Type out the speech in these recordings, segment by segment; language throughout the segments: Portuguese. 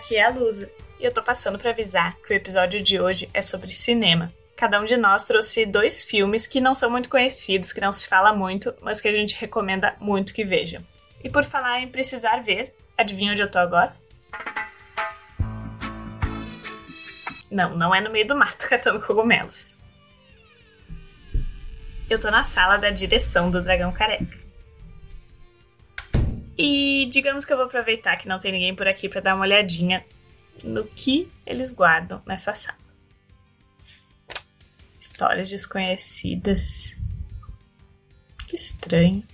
Aqui é a Lusa e eu tô passando para avisar que o episódio de hoje é sobre cinema. Cada um de nós trouxe dois filmes que não são muito conhecidos, que não se fala muito, mas que a gente recomenda muito que vejam. E por falar em precisar ver, adivinha onde eu tô agora? Não, não é no meio do mato catando cogumelos. Eu tô na sala da direção do Dragão Careca. E digamos que eu vou aproveitar que não tem ninguém por aqui para dar uma olhadinha no que eles guardam nessa sala. Histórias desconhecidas. Que estranho.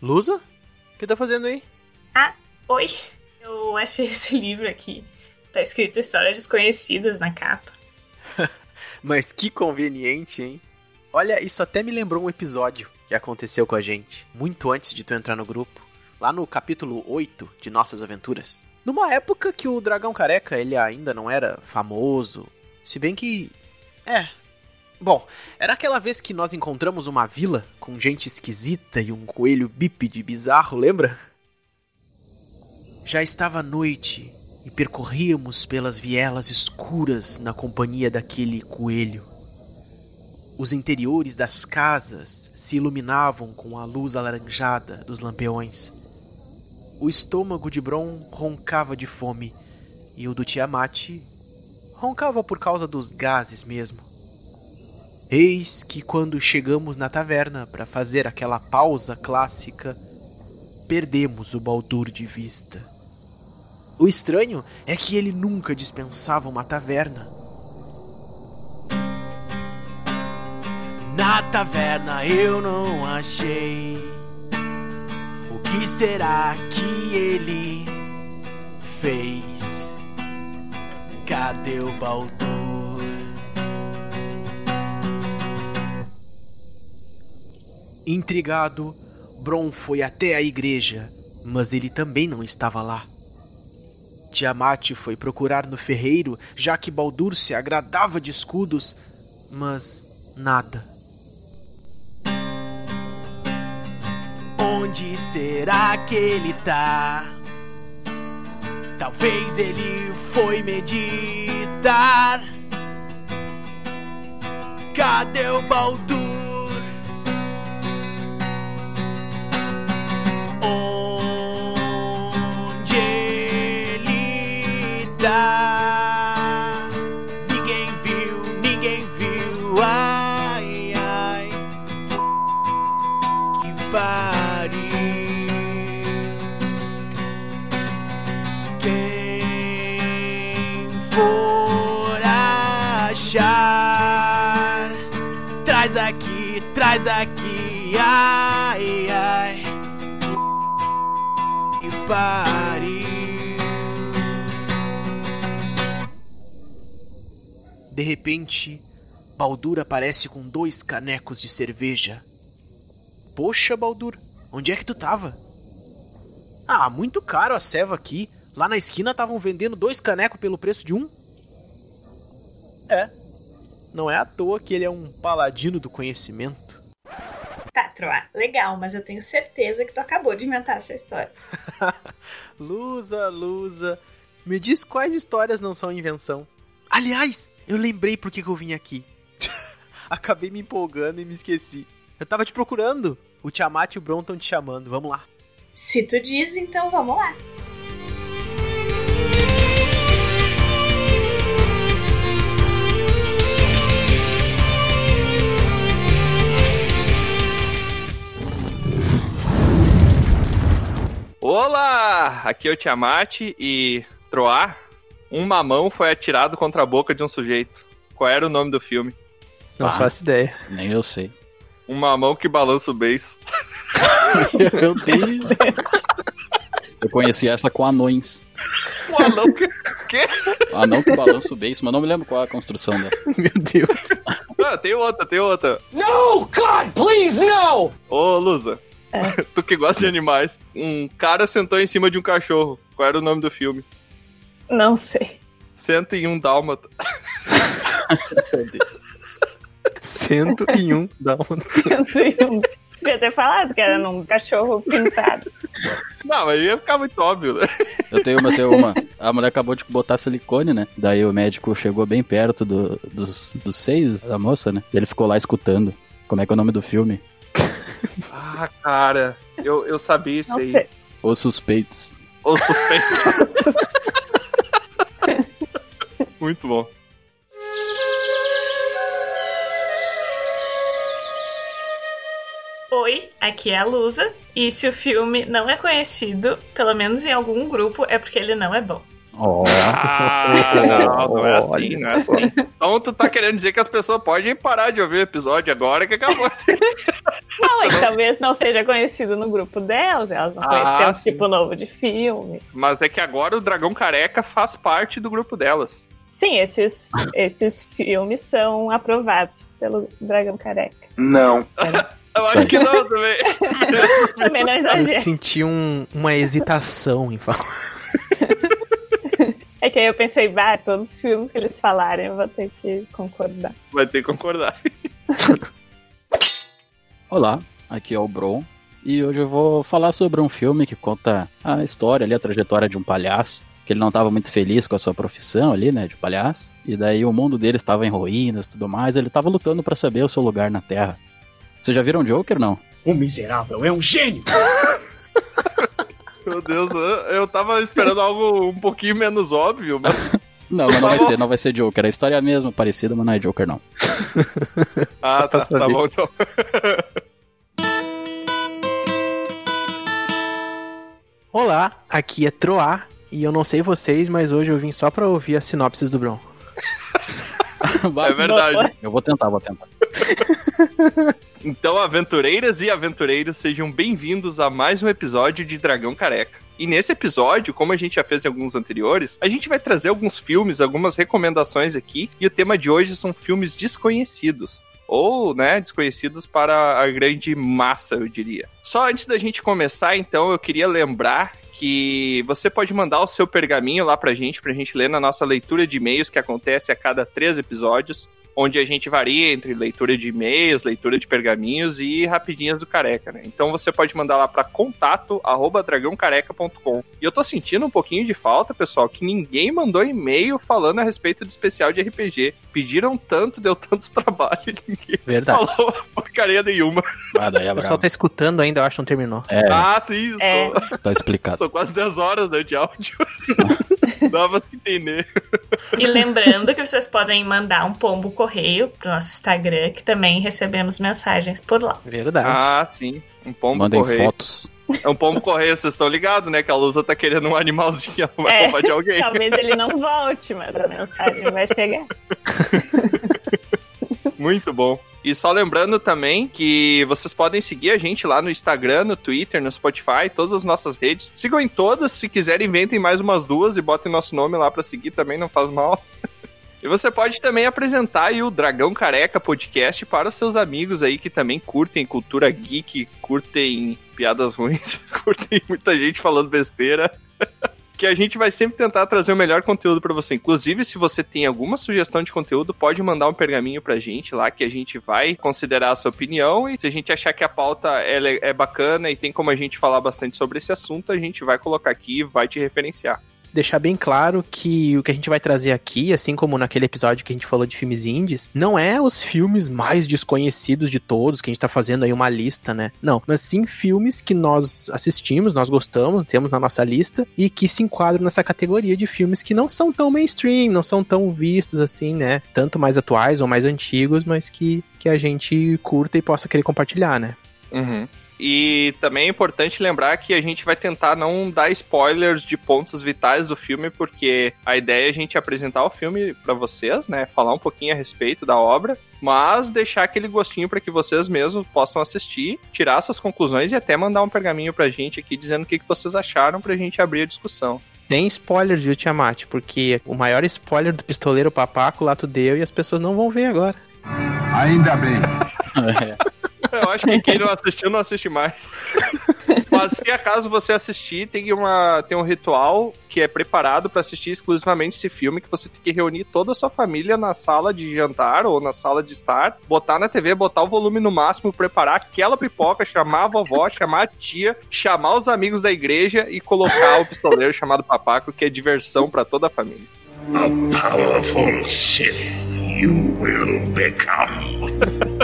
Lusa? O que tá fazendo aí? Ah, oi. Eu achei esse livro aqui. Tá escrito Histórias Desconhecidas na capa. Mas que conveniente, hein? Olha, isso até me lembrou um episódio que aconteceu com a gente, muito antes de tu entrar no grupo, lá no capítulo 8 de Nossas Aventuras. Numa época que o Dragão Careca ele ainda não era famoso, se bem que. É. Bom, era aquela vez que nós encontramos uma vila com gente esquisita e um coelho bípede bizarro, lembra? Já estava noite e percorríamos pelas vielas escuras na companhia daquele coelho. Os interiores das casas se iluminavam com a luz alaranjada dos lampiões. O estômago de Bron roncava de fome e o do Tiamat roncava por causa dos gases mesmo. Eis que quando chegamos na taverna para fazer aquela pausa clássica, perdemos o Baldur de vista. O estranho é que ele nunca dispensava uma taverna. Na taverna eu não achei. O que será que ele fez? Cadê o Baldur? Intrigado, Bron foi até a igreja, mas ele também não estava lá. Tiamat foi procurar no ferreiro, já que Baldur se agradava de escudos, mas nada. Onde será que ele tá? Talvez ele foi meditar. Cadê o Baldur? Onde traz aqui. Ai, ai. Que pariu. De repente, Baldur aparece com dois canecos de cerveja. Poxa, Baldur, onde é que tu tava? Ah, muito caro a ceva aqui. Lá na esquina estavam vendendo dois canecos pelo preço de um. É. Não é à toa que ele é um paladino do conhecimento. Tá, Troa, legal, mas eu tenho certeza que tu acabou de inventar essa história. Lusa, Lusa, me diz quais histórias não são invenção. Aliás, eu lembrei por que que eu vim aqui. Acabei me empolgando e me esqueci. Eu tava te procurando. O Tiamat e o Bron estão te chamando. Vamos lá. Se tu diz, então vamos lá. Olá! Aqui é o Tiamat e Troar. Um mamão foi atirado contra a boca de um sujeito. Qual era o nome do filme? Não Ah. faço ideia. Nem eu sei. Um mamão que balança o beiço. Meu Deus. Eu conheci essa com anões. O anão que. que? Anão que balança o beiço, mas não me lembro qual é a construção dessa. Meu Deus. Ah, tem outra, tem outra. No, God, please, no! Ô, Lusa. Tu que gosta de animais. Um cara sentou em cima de um cachorro. Qual era o nome do filme? Não sei. Cento e um dálmata. Meu Deus. 101 Dálmatas. Devia ter falado que era num cachorro pintado. Não, mas ia ficar muito óbvio, né? Eu tenho uma, eu tenho uma. A mulher acabou de botar silicone, né? Daí o médico chegou bem perto do- dos, dos seios da moça, né? E ele ficou lá escutando. Como é que é o nome do filme? Ah, cara, eu, eu sabia isso Não aí. sei. Os Suspeitos. O suspeito. muito bom. Oi, aqui é a Lusa. E se o filme não é conhecido, pelo menos em algum grupo, é porque ele não é bom. Ó. Ah, não, não é assim, não é assim. Então tu tá querendo dizer que as pessoas podem parar de ouvir o episódio agora que acabou. Não, é que talvez não seja conhecido no grupo delas, elas não Ah, conheceram um tipo novo de filme. Mas é que agora o Dragão Careca faz parte do grupo delas. Sim, esses, esses filmes são aprovados pelo Dragão Careca. Não. Eu Isso acho que não também. Também não Eu exagero. senti um- uma hesitação em falar. Que aí eu pensei, bah, todos os filmes que eles falarem eu vou ter que concordar. Vai ter que concordar. Olá, aqui é o Bron. E hoje eu vou falar sobre um filme que conta a história ali, a trajetória de um palhaço. Que ele não estava muito feliz com a sua profissão ali, né, de palhaço. E daí o mundo dele estava em ruínas e tudo mais. Ele estava lutando para saber o seu lugar na Terra. Vocês já viram Joker, não? O miserável é um gênio. Meu Deus, eu, tava esperando algo um pouquinho menos óbvio, mas. Não, mas não vai ser, não vai ser Joker. A história é a mesma, parecida, mas não é Joker, não. Ah, tá, tá bom então. Olá, aqui é Troá. E eu não sei vocês, mas hoje eu vim só pra ouvir as sinopses do Bron. É verdade. Eu vou tentar, vou tentar. Então, aventureiras e aventureiros, sejam bem-vindos a mais um episódio de Dragão Careca. E nesse episódio, como a gente já fez em alguns anteriores, a gente vai trazer alguns filmes, algumas recomendações aqui, e o tema de hoje são filmes desconhecidos. Ou, né, desconhecidos para a grande massa, eu diria. Só antes da gente começar, então, eu queria lembrar que você pode mandar o seu pergaminho lá pra gente, pra gente ler na nossa leitura de e-mails que acontece a cada três episódios onde a gente varia entre leitura de e-mails, leitura de pergaminhos e rapidinhas do careca, né? Então você pode mandar lá para contato arroba dragãocareca.com. E eu tô sentindo um pouquinho de falta, pessoal, que ninguém mandou e-mail falando a respeito do especial de RPG. Pediram tanto, deu tantos trabalhos, ninguém Verdade. falou porcaria nenhuma. Ah, daí é O pessoal tá escutando ainda, eu acho que não terminou. É, Ah, sim, É. tô- tá explicado. são quase 10 horas né, de áudio. Pra se entender. E lembrando que vocês podem mandar um pombo correio pro nosso Instagram, que também recebemos mensagens por lá. Verdade. Ah, sim. Um pombo Mandem correio. fotos. É um pombo correio, vocês estão ligados, né? Que a Lusa tá querendo um animalzinho, ela vai É. roubar de alguém. Talvez ele não volte, mas a mensagem vai chegar. Muito bom. E só lembrando também que vocês podem seguir a gente lá no Instagram, no Twitter, no Spotify, todas as nossas redes. Sigam em todas, se quiserem, inventem mais umas duas e botem nosso nome lá pra seguir também, não faz mal. E você pode também apresentar aí o Dragão Careca Podcast para os seus amigos aí que também curtem cultura geek, curtem piadas ruins, curtem muita gente falando besteira. que a gente vai sempre tentar trazer o melhor conteúdo pra você. Inclusive, se você tem alguma sugestão de conteúdo, pode mandar um pergaminho pra gente lá, que a gente vai considerar a sua opinião. E se a gente achar que a pauta é, é bacana e tem como a gente falar bastante sobre esse assunto, a gente vai colocar aqui e vai te referenciar. Deixar bem claro que o que a gente vai trazer aqui, assim como naquele episódio que a gente falou de filmes indies, não é os filmes mais desconhecidos de todos, que a gente tá fazendo aí uma lista, né? Não, mas sim filmes que nós assistimos, nós gostamos, temos na nossa lista e que se enquadram nessa categoria de filmes que não são tão mainstream, não são tão vistos assim, né? Tanto mais atuais ou mais antigos, mas que, que a gente curta e possa querer compartilhar, né? Uhum. E também é importante lembrar que a gente vai tentar não dar spoilers de pontos vitais do filme, porque a ideia é a gente apresentar o filme pra vocês, né? Falar um pouquinho a respeito da obra, mas deixar aquele gostinho pra que vocês mesmos possam assistir, tirar suas conclusões e até mandar um pergaminho pra gente aqui dizendo o que que vocês acharam pra gente abrir a discussão. Sem spoilers, viu, Tiamat? Porque o maior spoiler do pistoleiro papaco lá tu deu e as pessoas não vão ver agora. Ainda bem. É. Eu acho que quem não assistiu não assiste mais. Mas se acaso você assistir, tem, uma, tem um ritual que é preparado para assistir exclusivamente esse filme, que você tem que reunir toda a sua família na sala de jantar ou na sala de estar, botar na TV, botar o volume no máximo, preparar aquela pipoca, chamar a vovó, chamar a tia, chamar os amigos da igreja e colocar o pistoleiro chamado Papaco, que é diversão para toda a família. A powerful Sith you will become.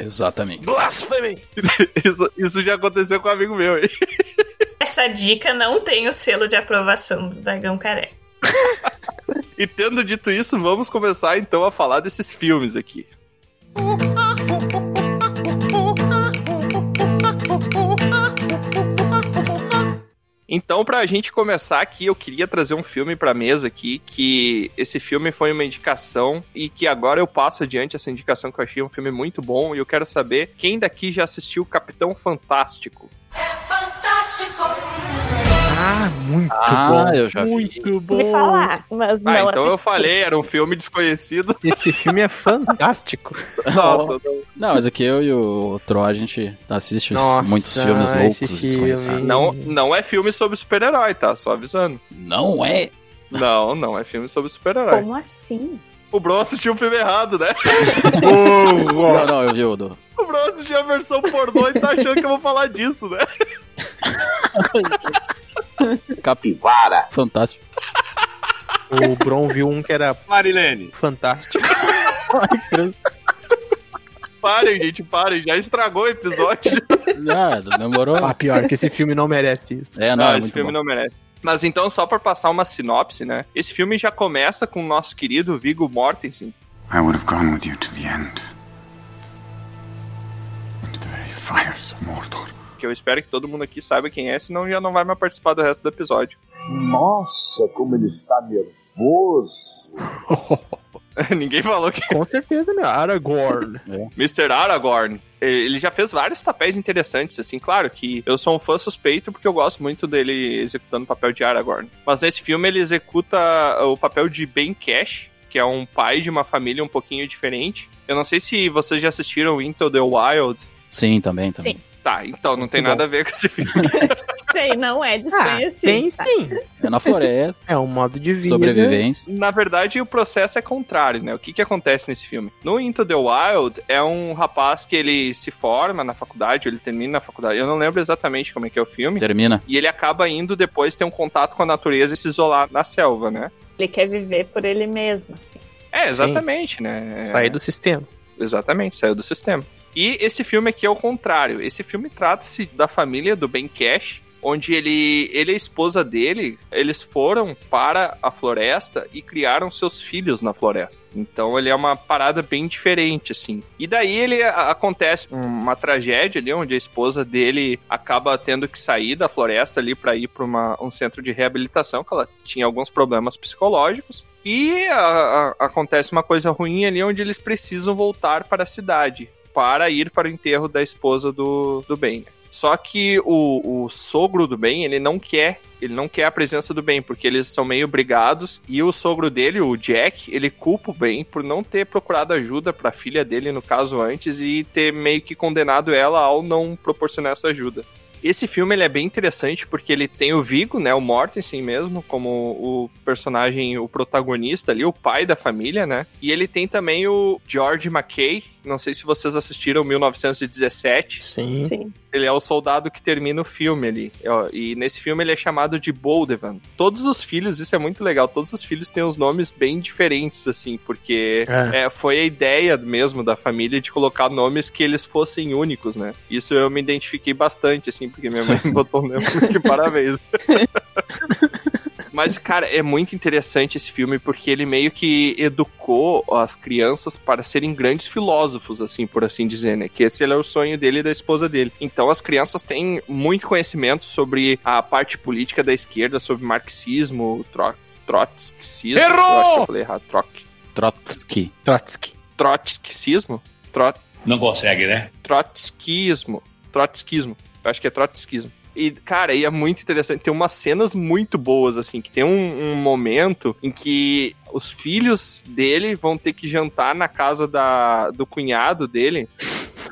Exatamente. Blasphemy! Isso, isso já aconteceu com um amigo meu, hein? Essa dica não tem o selo de aprovação do Dragão Careca. E tendo dito isso, vamos começar então a falar desses filmes aqui. Então, pra gente começar aqui, eu queria trazer um filme pra mesa aqui, que esse filme foi uma indicação e que agora eu passo adiante essa indicação que eu achei um filme muito bom e eu quero saber quem daqui já assistiu Capitão Fantástico. Ah, muito Ah, bom. eu já vi. Muito bom. Me falar, mas não Ah, então eu assisti. falei, era um filme desconhecido. Esse filme é fantástico. Nossa, não, Não, mas aqui eu e o Tro, a gente assiste Nossa, muitos filmes loucos e filme. desconhecidos. não, não é filme sobre super-herói, tá? Só avisando. Não é? Não, não é filme sobre super-herói. Como assim? O Bro assistiu o filme errado, né? Não, não, eu vi o do... O Bro assistiu a versão pornô e tá achando que eu vou falar disso, né? Capivara. Fantástico. O Bron viu um que era Marilene. fantástico. Parem, gente, parem. Já estragou o episódio. Já, demorou. Ah, pior que esse filme não merece isso. É, não, Não, é esse muito filme bom. não merece. Mas então, só pra passar uma sinopse, né? Esse filme já começa com o nosso querido Viggo Mortensen. I would have gone with you to the end. Into the very fires of Mordor. Que eu espero que todo mundo aqui saiba quem é, senão já não vai mais participar do resto do episódio. Nossa, como ele está nervoso. Ninguém falou que Com certeza, né? Aragorn. Mr. Aragorn, ele já fez vários papéis interessantes, assim, claro que eu sou um fã suspeito porque eu gosto muito dele executando o papel de Aragorn. Mas nesse filme ele executa o papel de Ben Cash, que é um pai de uma família um pouquinho diferente. Eu não sei se vocês já assistiram Into the Wild. Sim, também, também. Sim. Tá, então não tem Muito nada a ver com esse filme. Sei, não é Ah, desconhecido. tem sim. É na floresta, É um modo de vida. sobrevivência. Na verdade, o processo é contrário, né? O que que acontece nesse filme? No Into the Wild, é um rapaz que ele se forma na faculdade, ele termina na faculdade. Eu não lembro exatamente como é que é o filme. Termina. E ele acaba indo depois ter um contato com a natureza e se isolar na selva, né? Ele quer viver por ele mesmo, assim. É, exatamente, né? Sair do sistema. Exatamente, saiu do sistema. E esse filme aqui é o contrário. Esse filme trata-se da família do Ben Cash, onde ele, ele e a esposa dele, eles foram para a floresta e criaram seus filhos na floresta. Então ele é uma parada bem diferente, assim. E daí ele acontece uma tragédia ali, onde a esposa dele acaba tendo que sair da floresta ali para ir para um centro de reabilitação, que ela tinha alguns problemas psicológicos. E a- a- acontece uma coisa ruim ali, onde eles precisam voltar para a cidade para ir para o enterro da esposa do, do Ben. Só que o, o sogro do Ben, ele não quer, ele não quer a presença do Ben, porque eles são meio brigados, e o sogro dele, o Jack, ele culpa o Ben por não ter procurado ajuda para a filha dele, no caso, antes, e ter meio que condenado ela ao não proporcionar essa ajuda. Esse filme ele é bem interessante porque ele tem o Vigo, né, o Mortensen mesmo, como o personagem, o protagonista ali, o pai da família, né? E ele tem também o George McKay, não sei se vocês assistiram 1917. Sim. Sim. Ele é o soldado que termina o filme ali. E nesse filme ele é chamado de Boldevan. Todos os filhos, isso é muito legal, todos os filhos têm os nomes bem diferentes, assim, porque É. é, foi a ideia mesmo da família de colocar nomes que eles fossem únicos, né? Isso eu me identifiquei bastante, assim, porque minha mãe botou o nome. Que parabéns. Mas, cara, é muito interessante esse filme porque ele meio que educou as crianças para serem grandes filósofos, assim, por assim dizer, né? Que esse era o sonho dele e da esposa dele. Então, as crianças têm muito conhecimento sobre a parte política da esquerda, sobre marxismo, tro trotskismo. Errou! Eu acho que eu falei errado. Troc Trotsky. Trotsky. trotskismo? Trot Não consegue, né? trotskismo. Trotskismo. Eu acho que é trotskismo. E, cara, e é muito interessante. Tem umas cenas muito boas, assim, que tem um, um momento em que os filhos dele vão ter que jantar na casa da, do cunhado dele.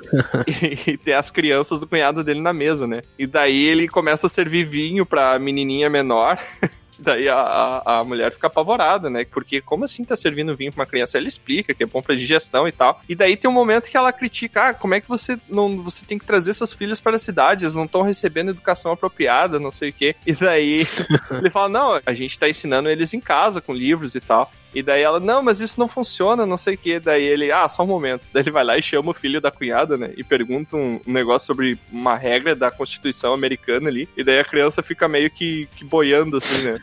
e, e tem as crianças do cunhado dele na mesa, né? E daí ele começa a servir vinho pra menininha menor. Daí a, a, a, mulher fica apavorada, né? Porque como assim tá servindo vinho pra uma criança? Ela explica que é bom pra digestão e tal. E daí tem um momento que ela critica, ah, como é que você não você tem que trazer seus filhos para a cidade? Eles não estão recebendo educação apropriada, não sei o quê. E daí ele fala, não, a gente tá ensinando eles em casa com livros e tal. E daí ela, não, mas isso não funciona, não sei o que. Daí ele, ah, só um momento. Daí ele vai lá e chama o filho da cunhada, né? E pergunta um, um negócio sobre uma regra da Constituição americana ali. E daí a criança fica meio que, que boiando, assim, né?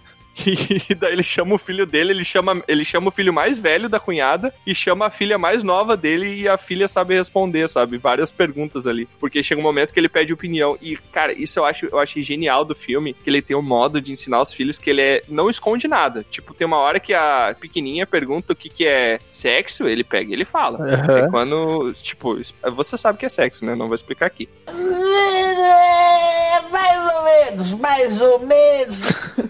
E daí ele chama o filho dele, ele chama, ele chama o filho mais velho da cunhada e chama a filha mais nova dele e a filha sabe responder, sabe? Várias perguntas ali. Porque chega um momento que ele pede opinião. E, cara, isso eu acho eu achei genial do filme, que ele tem um modo de ensinar os filhos que ele é, não esconde nada. Tipo, tem uma hora que a pequenininha pergunta o que, que é sexo, ele pega e ele fala. Uhum. É quando, tipo, você sabe que é sexo, né? Não vou explicar aqui. Mais ou menos, mais ou menos.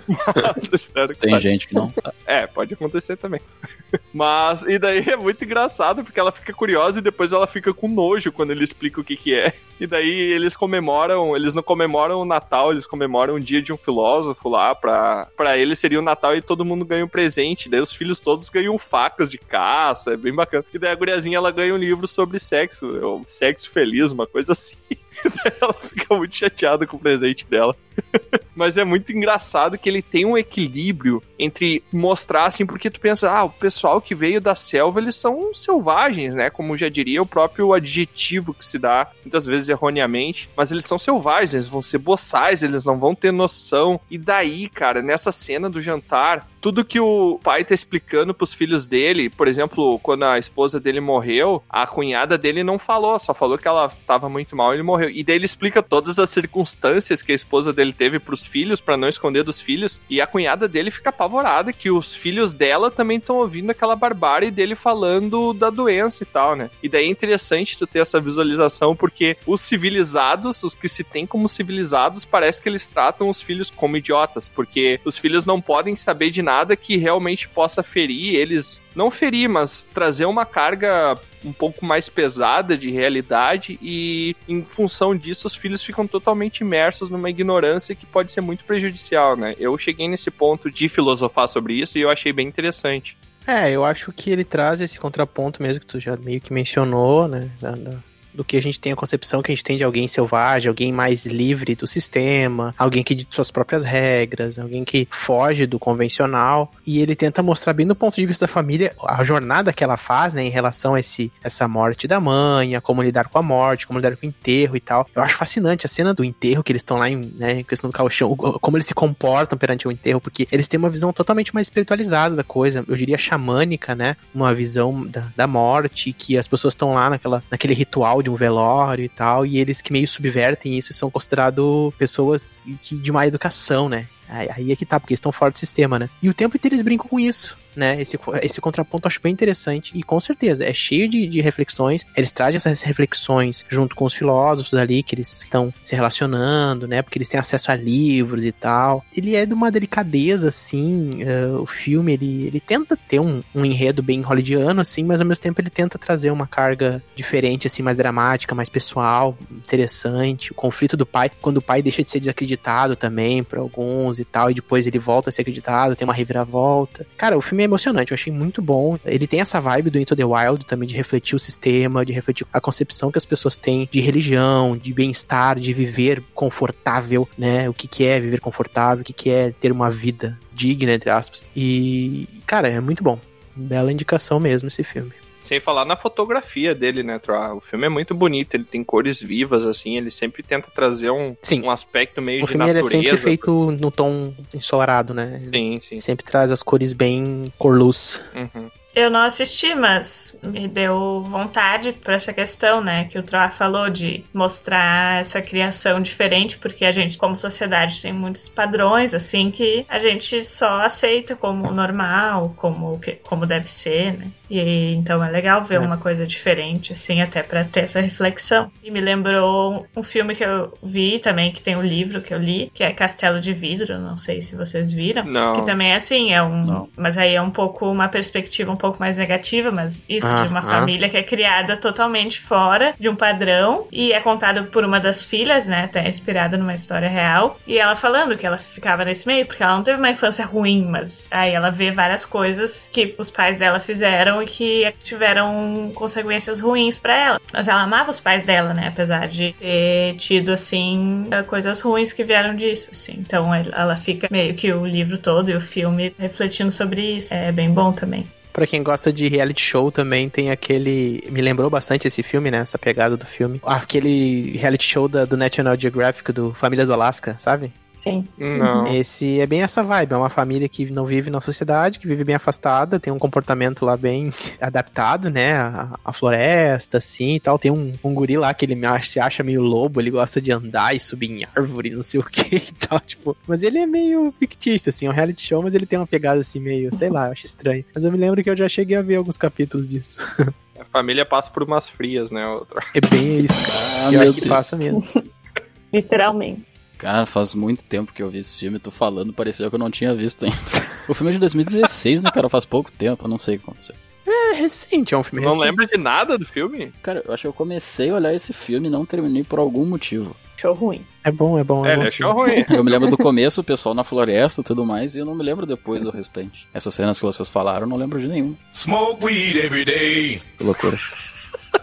Mas, espero que Tem sabe. gente que não sabe. É, pode acontecer também. Mas, e daí é muito engraçado, porque ela fica curiosa e depois ela fica com nojo quando ele explica o que que é. E daí eles comemoram, eles não comemoram o Natal, eles comemoram o dia de um filósofo lá, pra, pra eles seria o Natal e todo mundo ganha um presente. Daí os filhos todos ganham facas de caça, é bem bacana. E daí a guriazinha, ela ganha um livro sobre sexo, ou sexo feliz, uma coisa assim. ela fica muito chateada com o presente dela. Mas é muito engraçado que ele tem um equilíbrio entre mostrar assim, porque tu pensa, ah, o pessoal que veio da selva, eles são selvagens, né? Como já diria o próprio adjetivo que se dá, muitas vezes erroneamente, mas eles são selvagens, eles vão ser boçais, eles não vão ter noção. E daí, cara, nessa cena do jantar, tudo que o pai tá explicando pros filhos dele, por exemplo, quando a esposa dele morreu, a cunhada dele não falou, só falou que ela tava muito mal e ele morreu. E daí ele explica todas as circunstâncias que a esposa dele teve pros filhos, para não esconder dos filhos, e a cunhada dele fica apavorada que os filhos dela também estão ouvindo aquela barbárie dele falando da doença e tal, né? E daí é interessante tu ter essa visualização, porque os civilizados, os que se tem como civilizados, parece que eles tratam os filhos como idiotas, porque os filhos não podem saber de nada que realmente possa ferir eles. Não ferir, mas trazer uma carga um pouco mais pesada de realidade e em função disso os filhos ficam totalmente imersos numa ignorância que pode ser muito prejudicial, né? Eu cheguei nesse ponto de filosofar sobre isso e eu achei bem interessante. É, eu acho que ele traz esse contraponto mesmo que tu já meio que mencionou, né? Da, da, do que a gente tem a concepção que a gente tem de alguém selvagem, alguém mais livre do sistema, alguém que de suas próprias regras, alguém que foge do convencional. E ele tenta mostrar bem do ponto de vista da família a jornada que ela faz, né, em relação a esse, essa morte da mãe, a como lidar com a morte, como lidar com o enterro e tal. Eu acho fascinante a cena do enterro que eles estão lá em, né, em questão do caixão, como eles se comportam perante o enterro, porque eles têm uma visão totalmente mais espiritualizada da coisa, eu diria xamânica, né, uma visão da, da morte, que as pessoas estão lá naquela, naquele ritual de um velório e tal, e eles que meio subvertem isso são considerados pessoas que de má educação, né? Aí é que tá, porque eles estão fora do sistema, né? E o tempo inteiro eles brincam com isso né? Esse, esse contraponto eu acho bem interessante e com certeza é cheio de, de reflexões. Eles trazem essas reflexões junto com os filósofos ali que eles estão se relacionando, né? Porque eles têm acesso a livros e tal. Ele é de uma delicadeza, assim. Uh, o filme ele, ele tenta ter um, um enredo bem hollywoodiano, assim, mas ao mesmo tempo ele tenta trazer uma carga diferente, assim, mais dramática, mais pessoal, interessante. O conflito do pai, quando o pai deixa de ser desacreditado também para alguns e tal, e depois ele volta a ser acreditado, tem uma reviravolta. Cara, o filme emocionante, eu achei muito bom. Ele tem essa vibe do Into the Wild também, de refletir o sistema, de refletir a concepção que as pessoas têm de religião, de bem-estar, de viver confortável, né? O que, que é viver confortável, o que, que é ter uma vida digna, entre aspas. E, cara, é muito bom. Bela indicação mesmo esse filme. Sem falar na fotografia dele, né, Troa? O filme é muito bonito, ele tem cores vivas, assim, ele sempre tenta trazer um, sim. um aspecto meio o de filme natureza. é sempre feito no tom ensolarado, né? Sim, sim. Sempre traz as cores bem cor luz. Uhum. Eu não assisti, mas me deu vontade para essa questão, né? Que o Troa falou de mostrar essa criação diferente, porque a gente, como sociedade, tem muitos padrões, assim, que a gente só aceita como normal, como, como deve ser, né? E então é legal ver é. uma coisa diferente, assim, até para ter essa reflexão. E me lembrou um filme que eu vi também, que tem um livro que eu li, que é Castelo de Vidro, não sei se vocês viram. Não. Que também é assim, é um. Não. Mas aí é um pouco uma perspectiva um pouco mais negativa, mas isso Ah, de uma ah. família que é criada totalmente fora de um padrão e é contado por uma das filhas, né? Até inspirada numa história real. E ela falando que ela ficava nesse meio porque ela não teve uma infância ruim, mas aí ela vê várias coisas que os pais dela fizeram e que tiveram consequências ruins pra ela. Mas ela amava os pais dela, né? Apesar de ter tido, assim, coisas ruins que vieram disso, assim. Então ela fica meio que o livro todo e o filme refletindo sobre isso. É bem bom também. Pra quem gosta de reality show também tem aquele. Me lembrou bastante esse filme, né? Essa pegada do filme. Aquele reality show da- do National Geographic do Família do Alasca, sabe? Sim. Não. Esse é bem essa vibe. É uma família que não vive na sociedade, que vive bem afastada, tem um comportamento lá bem adaptado, né? À, à floresta, assim e tal. Tem um, um guri lá que ele me acha- se acha meio lobo, ele gosta de andar e subir em árvore, não sei o que e tal. Tipo, mas ele é meio fictício, assim, é um reality show, mas ele tem uma pegada assim, meio, sei lá, eu acho estranho. Mas eu me lembro que eu já cheguei a ver alguns capítulos disso. A família passa por umas frias, né? Outra. É bem isso. Ah, Pior meu que Deus. passa mesmo. Literalmente. Cara, faz muito tempo que eu vi esse filme, tu falando, parecia que eu não tinha visto ainda. O filme é de 2016, né, cara? Faz pouco tempo, eu não sei o que aconteceu. É recente, é um Tu filme não recente. lembra de nada do filme? Cara, eu acho que eu comecei a olhar esse filme e não terminei por algum motivo. Show ruim. É bom, é bom. É, É, bom, sim. ruim. Eu me lembro do começo, o pessoal na floresta e tudo mais, e eu não me lembro depois do restante. Essas cenas que vocês falaram, eu não lembro de nenhuma. Smoke weed every day. Que loucura.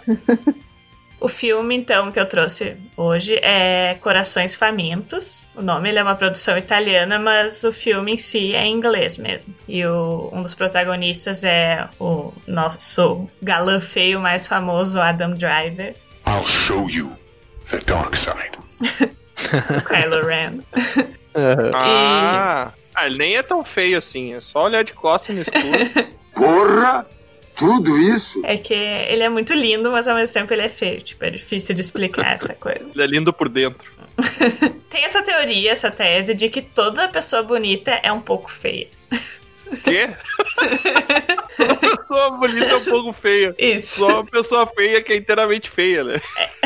O filme, então, que eu trouxe hoje é Corações Famintos. O nome ele é uma produção italiana, mas o filme em si é em inglês mesmo. E o- um dos protagonistas é o nosso galã feio mais famoso, Adam Driver, I'll show you the dark side. o Kylo Ren. Aham. Ah, ah, ele nem é tão feio assim. É só olhar de costas no escuro. Porra! Tudo isso? É que ele é muito lindo, mas ao mesmo tempo ele é feio. Tipo, é difícil de explicar essa coisa. ele é lindo por dentro. Tem essa teoria, essa tese de que toda pessoa bonita é um pouco feia. Quê? uma pessoa bonita é um pouco feia. Isso. Só uma pessoa feia que é inteiramente feia, né?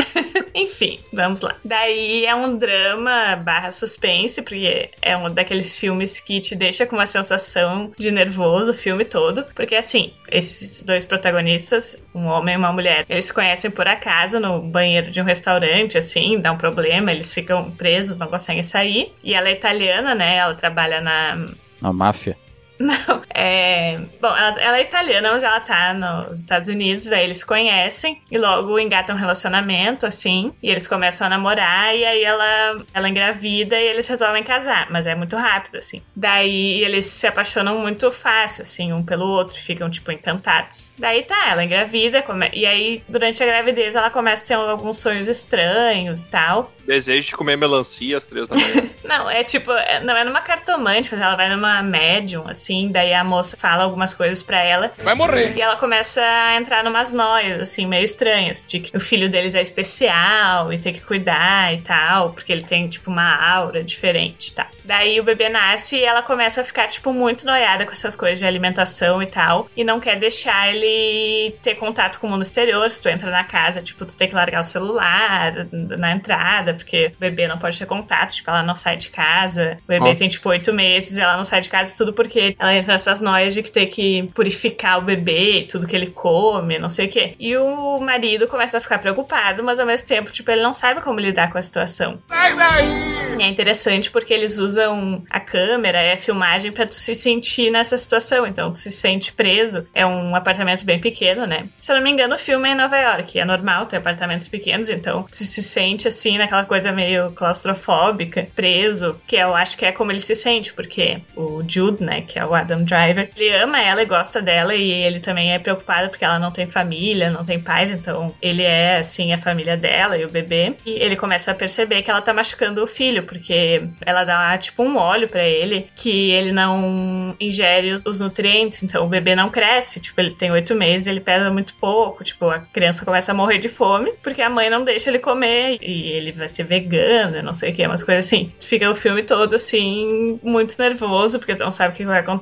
Enfim, vamos lá. Daí é um drama barra suspense, porque é um daqueles filmes que te deixa com uma sensação de nervoso o filme todo. Porque assim, esses dois protagonistas, um homem e uma mulher, eles se conhecem por acaso no banheiro de um restaurante, assim, dá um problema, eles ficam presos, não conseguem sair. E ela é italiana, né? Ela trabalha na A máfia. não, é. Bom, ela, ela é italiana, mas ela tá nos Estados Unidos, daí eles conhecem e logo engatam um relacionamento, assim, e eles começam a namorar, e aí ela, ela engravida e eles resolvem casar, mas é muito rápido, assim. Daí eles se apaixonam muito fácil, assim, um pelo outro, ficam, tipo, encantados. Daí tá, ela engravida, come... e aí durante a gravidez ela começa a ter alguns sonhos estranhos e tal. Desejo de comer melancia às três da manhã. Não, é tipo, é- não é numa cartomante, mas ela vai numa médium, assim, daí a moça fala algumas coisas pra ela. Vai morrer. E ela começa a entrar numas noias, assim, meio estranhas, de que o filho deles é especial e tem que cuidar e tal, porque ele tem, tipo, uma aura diferente, tá? Daí o bebê nasce e ela começa a ficar, tipo, muito noiada com essas coisas de alimentação e tal, e não quer deixar ele ter contato com o mundo exterior. Se tu entra na casa, tipo, tu tem que largar o celular na entrada, porque o bebê não pode ter contato, tipo, ela não sai de casa. O bebê Nossa. tem, tipo, oito meses, ela não sai de casa, tudo porque ela entra nessas noias de que tem que purificar o bebê, tudo que ele come, não sei o quê. E o marido começa a ficar preocupado, mas ao mesmo tempo, tipo, ele não sabe como lidar com a situação. E é interessante porque eles usam a câmera e a filmagem pra tu se sentir nessa situação. Então, tu se sente preso. É um apartamento bem pequeno, né? Se eu não me engano, o filme é em Nova York. É normal ter apartamentos pequenos, então tu se sente assim, naquela coisa meio claustrofóbica, preso, que eu acho que é como ele se sente, porque o Jude, né, que é o Adam Driver, ele ama ela e gosta dela, e ele também é preocupado porque ela não tem família, não tem pais, então ele é, assim, a família dela e o bebê. E ele começa a perceber que ela tá machucando o filho, porque ela dá, tipo, um óleo pra ele que ele não ingere os- nutrientes, então o bebê não cresce. Tipo, ele tem oito meses, ele pesa muito pouco, tipo, a criança começa a morrer de fome porque a mãe não deixa ele comer e ele vai ser vegano, não sei o que, umas coisas assim. Fica o filme todo assim, muito nervoso, porque não sabe o que vai acontecer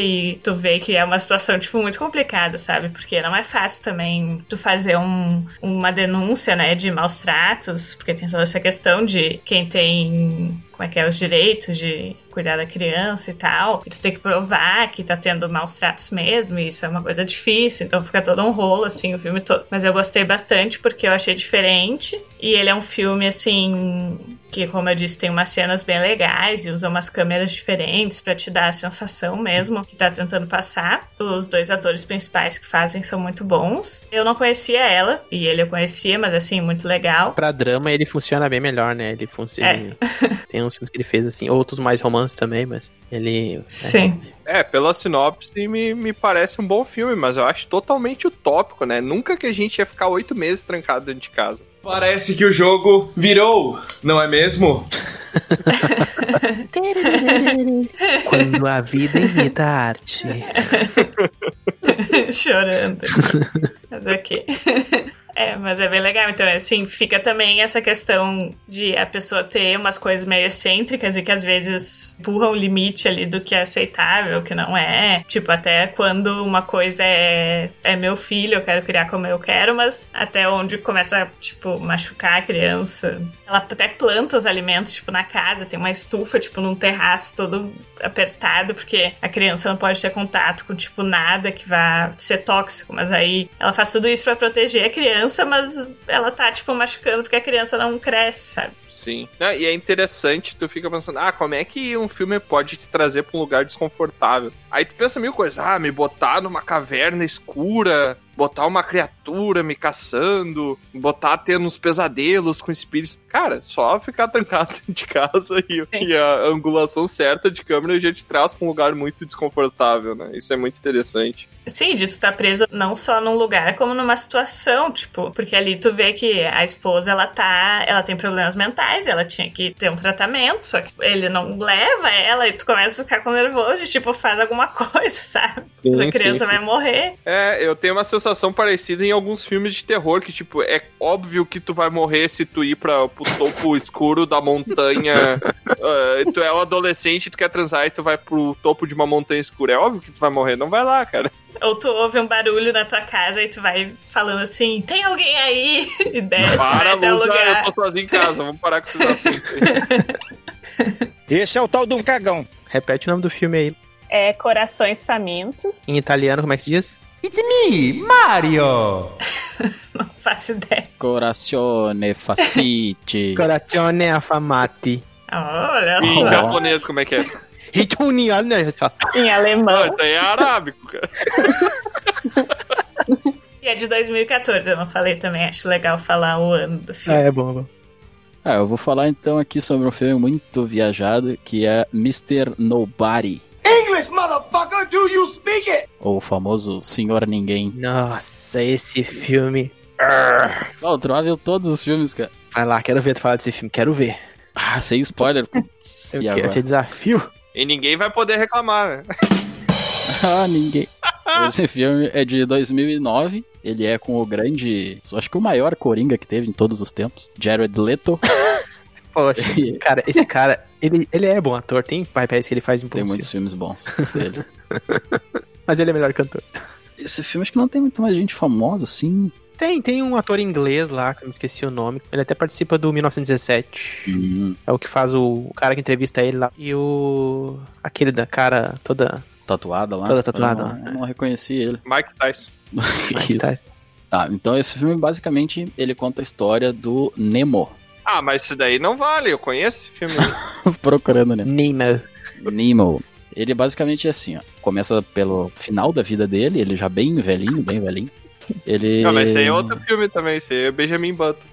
e tu vê que é uma situação, tipo, muito complicada, sabe? Porque não é fácil também tu fazer um, uma denúncia, né, de maus tratos, porque tem toda essa questão de quem tem como é que é os direitos de cuidar da criança e tal. E tu tem que provar que tá tendo maus tratos mesmo, e isso é uma coisa difícil, então fica todo um rolo, assim, o filme todo. Mas eu gostei bastante porque eu achei diferente. E ele é um filme, assim, que, como eu disse, tem umas cenas bem legais e usa umas câmeras diferentes para te dar a sensação mesmo que tá tentando passar. Os dois atores principais que fazem são muito bons. Eu não conhecia ela, e ele eu conhecia, mas assim, muito legal. Pra drama ele funciona bem melhor, né? Ele funciona. É. Tem uns filmes que ele fez assim, outros mais romances também, mas ele. Sim. É, pela sinopse me, me parece um bom filme, mas eu acho totalmente utópico, né? Nunca que a gente ia ficar oito meses trancado dentro de casa. Parece que o jogo virou, não é mesmo? Quando a vida imita a arte. Chorando. Mas ok. É, mas é bem legal. Então, assim, fica também essa questão de a pessoa ter umas coisas meio excêntricas e que às vezes empurram o limite ali do que é aceitável, que não é. Tipo, até quando uma coisa é, é meu filho, eu quero criar como eu quero, mas até onde começa, tipo, machucar a criança. Ela até planta os alimentos, tipo, na casa, tem uma estufa, tipo, num terraço todo apertado, porque a criança não pode ter contato com, tipo, nada que vá ser tóxico, mas aí ela faz tudo isso para proteger a criança, mas ela tá, tipo, machucando porque a criança não cresce, sabe? Sim. E é interessante, tu fica pensando, ah, como é que um filme pode te trazer pra um lugar desconfortável? Aí tu pensa mil coisas, ah, me botar numa caverna escura, botar uma criatura me caçando, botar tendo uns pesadelos com espíritos. Cara, só ficar trancado dentro de casa e, e, a angulação certa de câmera já te traz pra um lugar muito desconfortável, né? Isso é muito interessante. Sim, de tu tá preso não só num lugar, como numa situação, tipo, porque ali tu vê que a esposa, ela tá, ela tem problemas mentais, ela tinha que ter um tratamento, só que ele não leva ela e tu começa a ficar com nervoso, de, tipo, faz alguma coisa, sabe? Sim, Essa criança sim, sim. vai morrer. É, eu tenho uma sensação parecida em alguns filmes de terror, que, tipo, é óbvio que tu vai morrer se tu ir pra, pro topo escuro da montanha. Ah, tu é um adolescente, tu quer transar e tu vai pro topo de uma montanha escura. É óbvio que tu vai morrer, não vai lá, cara. Ou tu ouve um barulho na tua casa e tu vai falando assim, tem alguém aí? E desce, vai Para, até o lugar. eu tô sozinho em casa, vamos parar com esses assuntos aí. Esse é o tal do cagão. Repete o nome do filme aí. É Corações Famintos. Em italiano, como é que se diz? It's me, Mario! Não faço ideia. Corazione facite. Corazione affamati. Olha Em só. japonês, como é que é? Hituni, olha só. Em alemão. Não, isso aí é arábico, cara. E é de 2014, eu não falei também, acho legal falar o ano do Ah, filme. é bom, é bom. Ah, eu vou falar então aqui sobre um filme muito viajado que é Mr. Nobody, English, motherfucker, do you speak it? ou o famoso Senhor Ninguém. Nossa, esse filme. Oh, o Troá viu todos os filmes, cara. Vai lá, quero ver tu falar desse filme, quero ver. Ah, sem spoiler. Putz, Eu e quero te desafio. E ninguém vai poder reclamar, né? ah, ninguém. Esse filme é de 2009. Ele é com o grande, acho que o maior coringa que teve em todos os tempos, Jared Leto. Poxa, cara, esse cara, ele, ele é bom ator, tem papéis que ele faz em Tem muitos filmes bons dele. Mas ele é melhor cantor. Esse filme acho que não tem muito mais gente famosa, assim. Tem, tem um ator inglês lá, que eu me esqueci o nome. Ele até participa do 1917. Hum, É o que faz o, o cara que entrevista ele lá. E o. aquele da cara toda. tatuada lá. Toda tatuada Eu lá, não, eu não reconheci ele. Mike Tyson. Mike. Tyson. Tá, então esse filme basicamente ele conta a história do Nemo. Ah, mas isso daí não vale, eu conheço esse filme aí. Procurando Nemo. Nemo. Nemo. Ele basicamente é assim, ó. Começa pelo final da vida dele, ele já bem velhinho, bem velhinho. Ele. Não, mas esse aí é outro filme também, esse aí é Benjamin Button.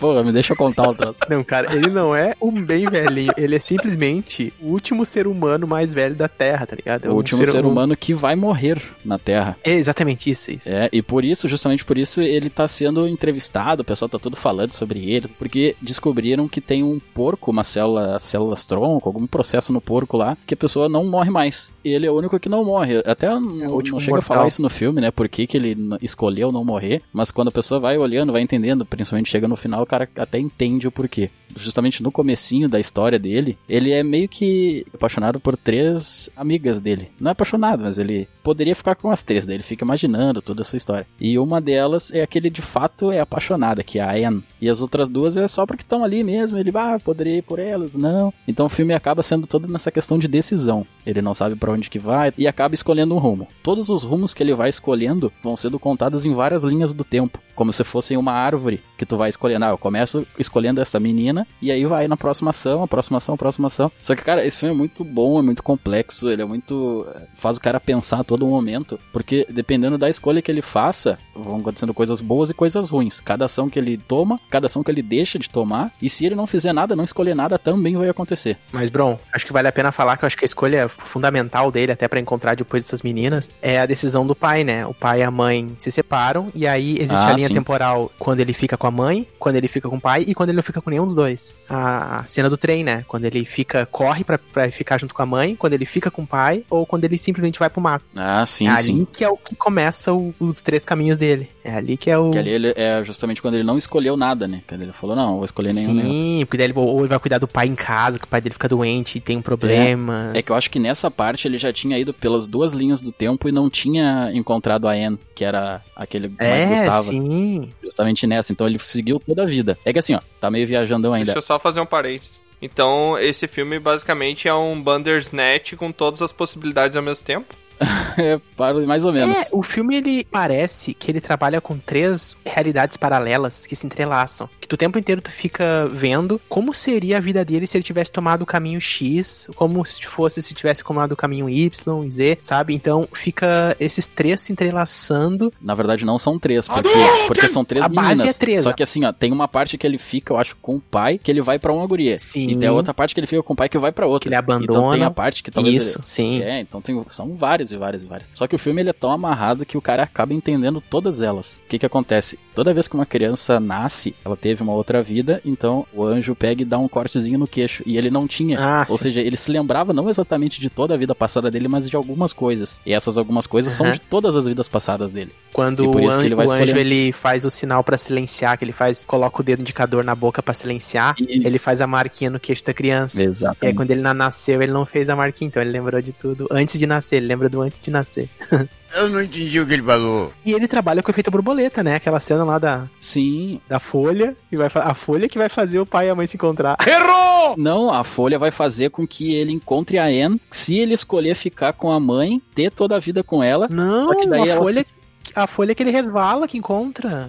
Pô, me deixa eu contar o troço. Não, cara, ele não é um bem velhinho. Ele é simplesmente o último ser humano mais velho da Terra, tá ligado? É o um último ser humano que vai morrer na Terra. É exatamente isso, isso. É, e por isso, justamente por isso, ele tá sendo entrevistado, o pessoal tá tudo falando sobre ele, porque descobriram que tem um porco, uma célula, células tronco, algum processo no porco lá, que a pessoa não morre mais. E ele é o único que não morre. Até não, o último não chega a mortal. falar isso no filme, né? Por que, que ele escolheu não morrer, mas quando a pessoa vai olhando, vai entendendo, principalmente chega no final, cara até entende o porquê. Justamente no comecinho da história dele, ele é meio que apaixonado por três amigas dele. Não é apaixonado, mas ele poderia ficar com as três, daí ele fica imaginando toda essa história. E uma delas é aquele de fato é apaixonada, que é a Anne. E as outras duas é só porque estão ali mesmo, ele, ah, poderia ir por elas, não. Então o filme acaba sendo todo nessa questão de decisão. Ele não sabe para onde que vai e acaba escolhendo um rumo. Todos os rumos que ele vai escolhendo vão sendo contados em várias linhas do tempo, como se fossem uma árvore que tu vai escolhendo. Ah, eu começo escolhendo essa menina e aí vai na próxima ação, a próxima ação, a próxima ação. Só que, cara, esse filme é muito bom, é muito complexo, ele é muito. faz o cara pensar a todo momento, porque dependendo da escolha que ele faça, vão acontecendo coisas boas e coisas ruins. Cada ação que ele toma, cada ação que ele deixa de tomar, e se ele não fizer nada, não escolher nada, também vai acontecer. Mas, Bron, acho que vale a pena falar que eu acho que a escolha fundamental dele, até para encontrar depois essas meninas, é a decisão do pai, né? O pai e a mãe se separam, e aí existe Ah, a linha sim. temporal quando ele fica com a mãe, quando ele fica com o pai e quando ele não fica com nenhum dos dois. A cena do trem, né? Quando ele fica, corre pra, pra ficar junto com a mãe, quando ele fica com o pai, ou quando ele simplesmente vai pro mato. Ah, sim, é ali sim. que é o que começa o- os três caminhos dele. É ali que é o. Que ali ele, é justamente quando ele não escolheu nada, né? Quando ele falou, não, vou escolher nenhum. nenhum. Sim, porque daí ele, ou ele vai cuidar do pai em casa, que o pai dele fica doente e tem um problema. É que eu acho que nessa parte ele já tinha ido pelas duas linhas do tempo e não tinha encontrado a Anne, que era aquele que mais É, gostava. sim. Justamente nessa. Então ele seguiu toda a vida. É que assim, ó, tá meio viajandão ainda. Deixa eu só fazer um parênteses. Então, esse filme basicamente é um Bandersnatch com todas as possibilidades ao mesmo tempo. É, para- mais ou menos. É, o filme ele parece que ele trabalha com três realidades paralelas que se entrelaçam. Que tu o tempo inteiro tu fica vendo como seria a vida dele se ele tivesse tomado o caminho X, como se fosse se tivesse tomado o caminho Y e Z, sabe? Então fica esses três se entrelaçando. Na verdade, não são três, porque, porque são três A base meninas. é três, Só que assim, ó, tem uma parte que ele fica, eu acho, com o pai, que ele vai pra uma guria. Sim. E tem a outra parte que ele fica com o pai que vai pra outra. Que ele abandona. Então tem a parte que talvez Isso, ele... sim. É, então tem, são várias e várias e várias. Só que o filme ele é tão amarrado que o cara acaba entendendo todas elas. O que que acontece? Toda vez que uma criança nasce, ela teve uma outra vida, então o anjo pega e dá um cortezinho no queixo. E ele não tinha. Ah, Ou sim. seja, ele se lembrava não exatamente de toda a vida passada dele, mas de algumas coisas. E essas algumas coisas são de todas as vidas passadas dele. Quando o, isso que an- ele vai o anjo ele faz o sinal pra silenciar, que ele faz, coloca o dedo indicador na boca pra silenciar, Isso. ele faz a marquinha no queixo da criança. E aí, Exatamente. quando ele na- nasceu, ele não fez a marquinha, então ele lembrou de tudo antes de nascer, ele lembra do antes de nascer. Eu não entendi o que ele falou. E ele trabalha com o efeito borboleta, né? Aquela cena lá da, Sim. da folha, e vai a folha que vai fazer o pai e a mãe se encontrar. Não, a Folha vai fazer com que ele encontre a Anne. Se ele escolher ficar com a mãe, ter toda a vida com ela. Não, Só que daí a folha, se- a folha que ele resvala que encontra.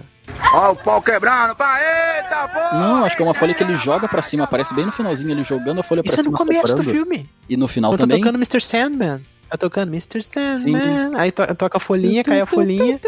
Ó, o pau quebrando, pai, eita, pô! Não, acho que é uma folha que ele joga pra cima. Aparece bem no finalzinho, ele jogando a folha pra Isso é cima. no começo do filme. E no final Quando tá também. tocando Mr. Sandman. Tá tocando Mr. Sandman. Aí to- toca a folhinha, cai a folhinha.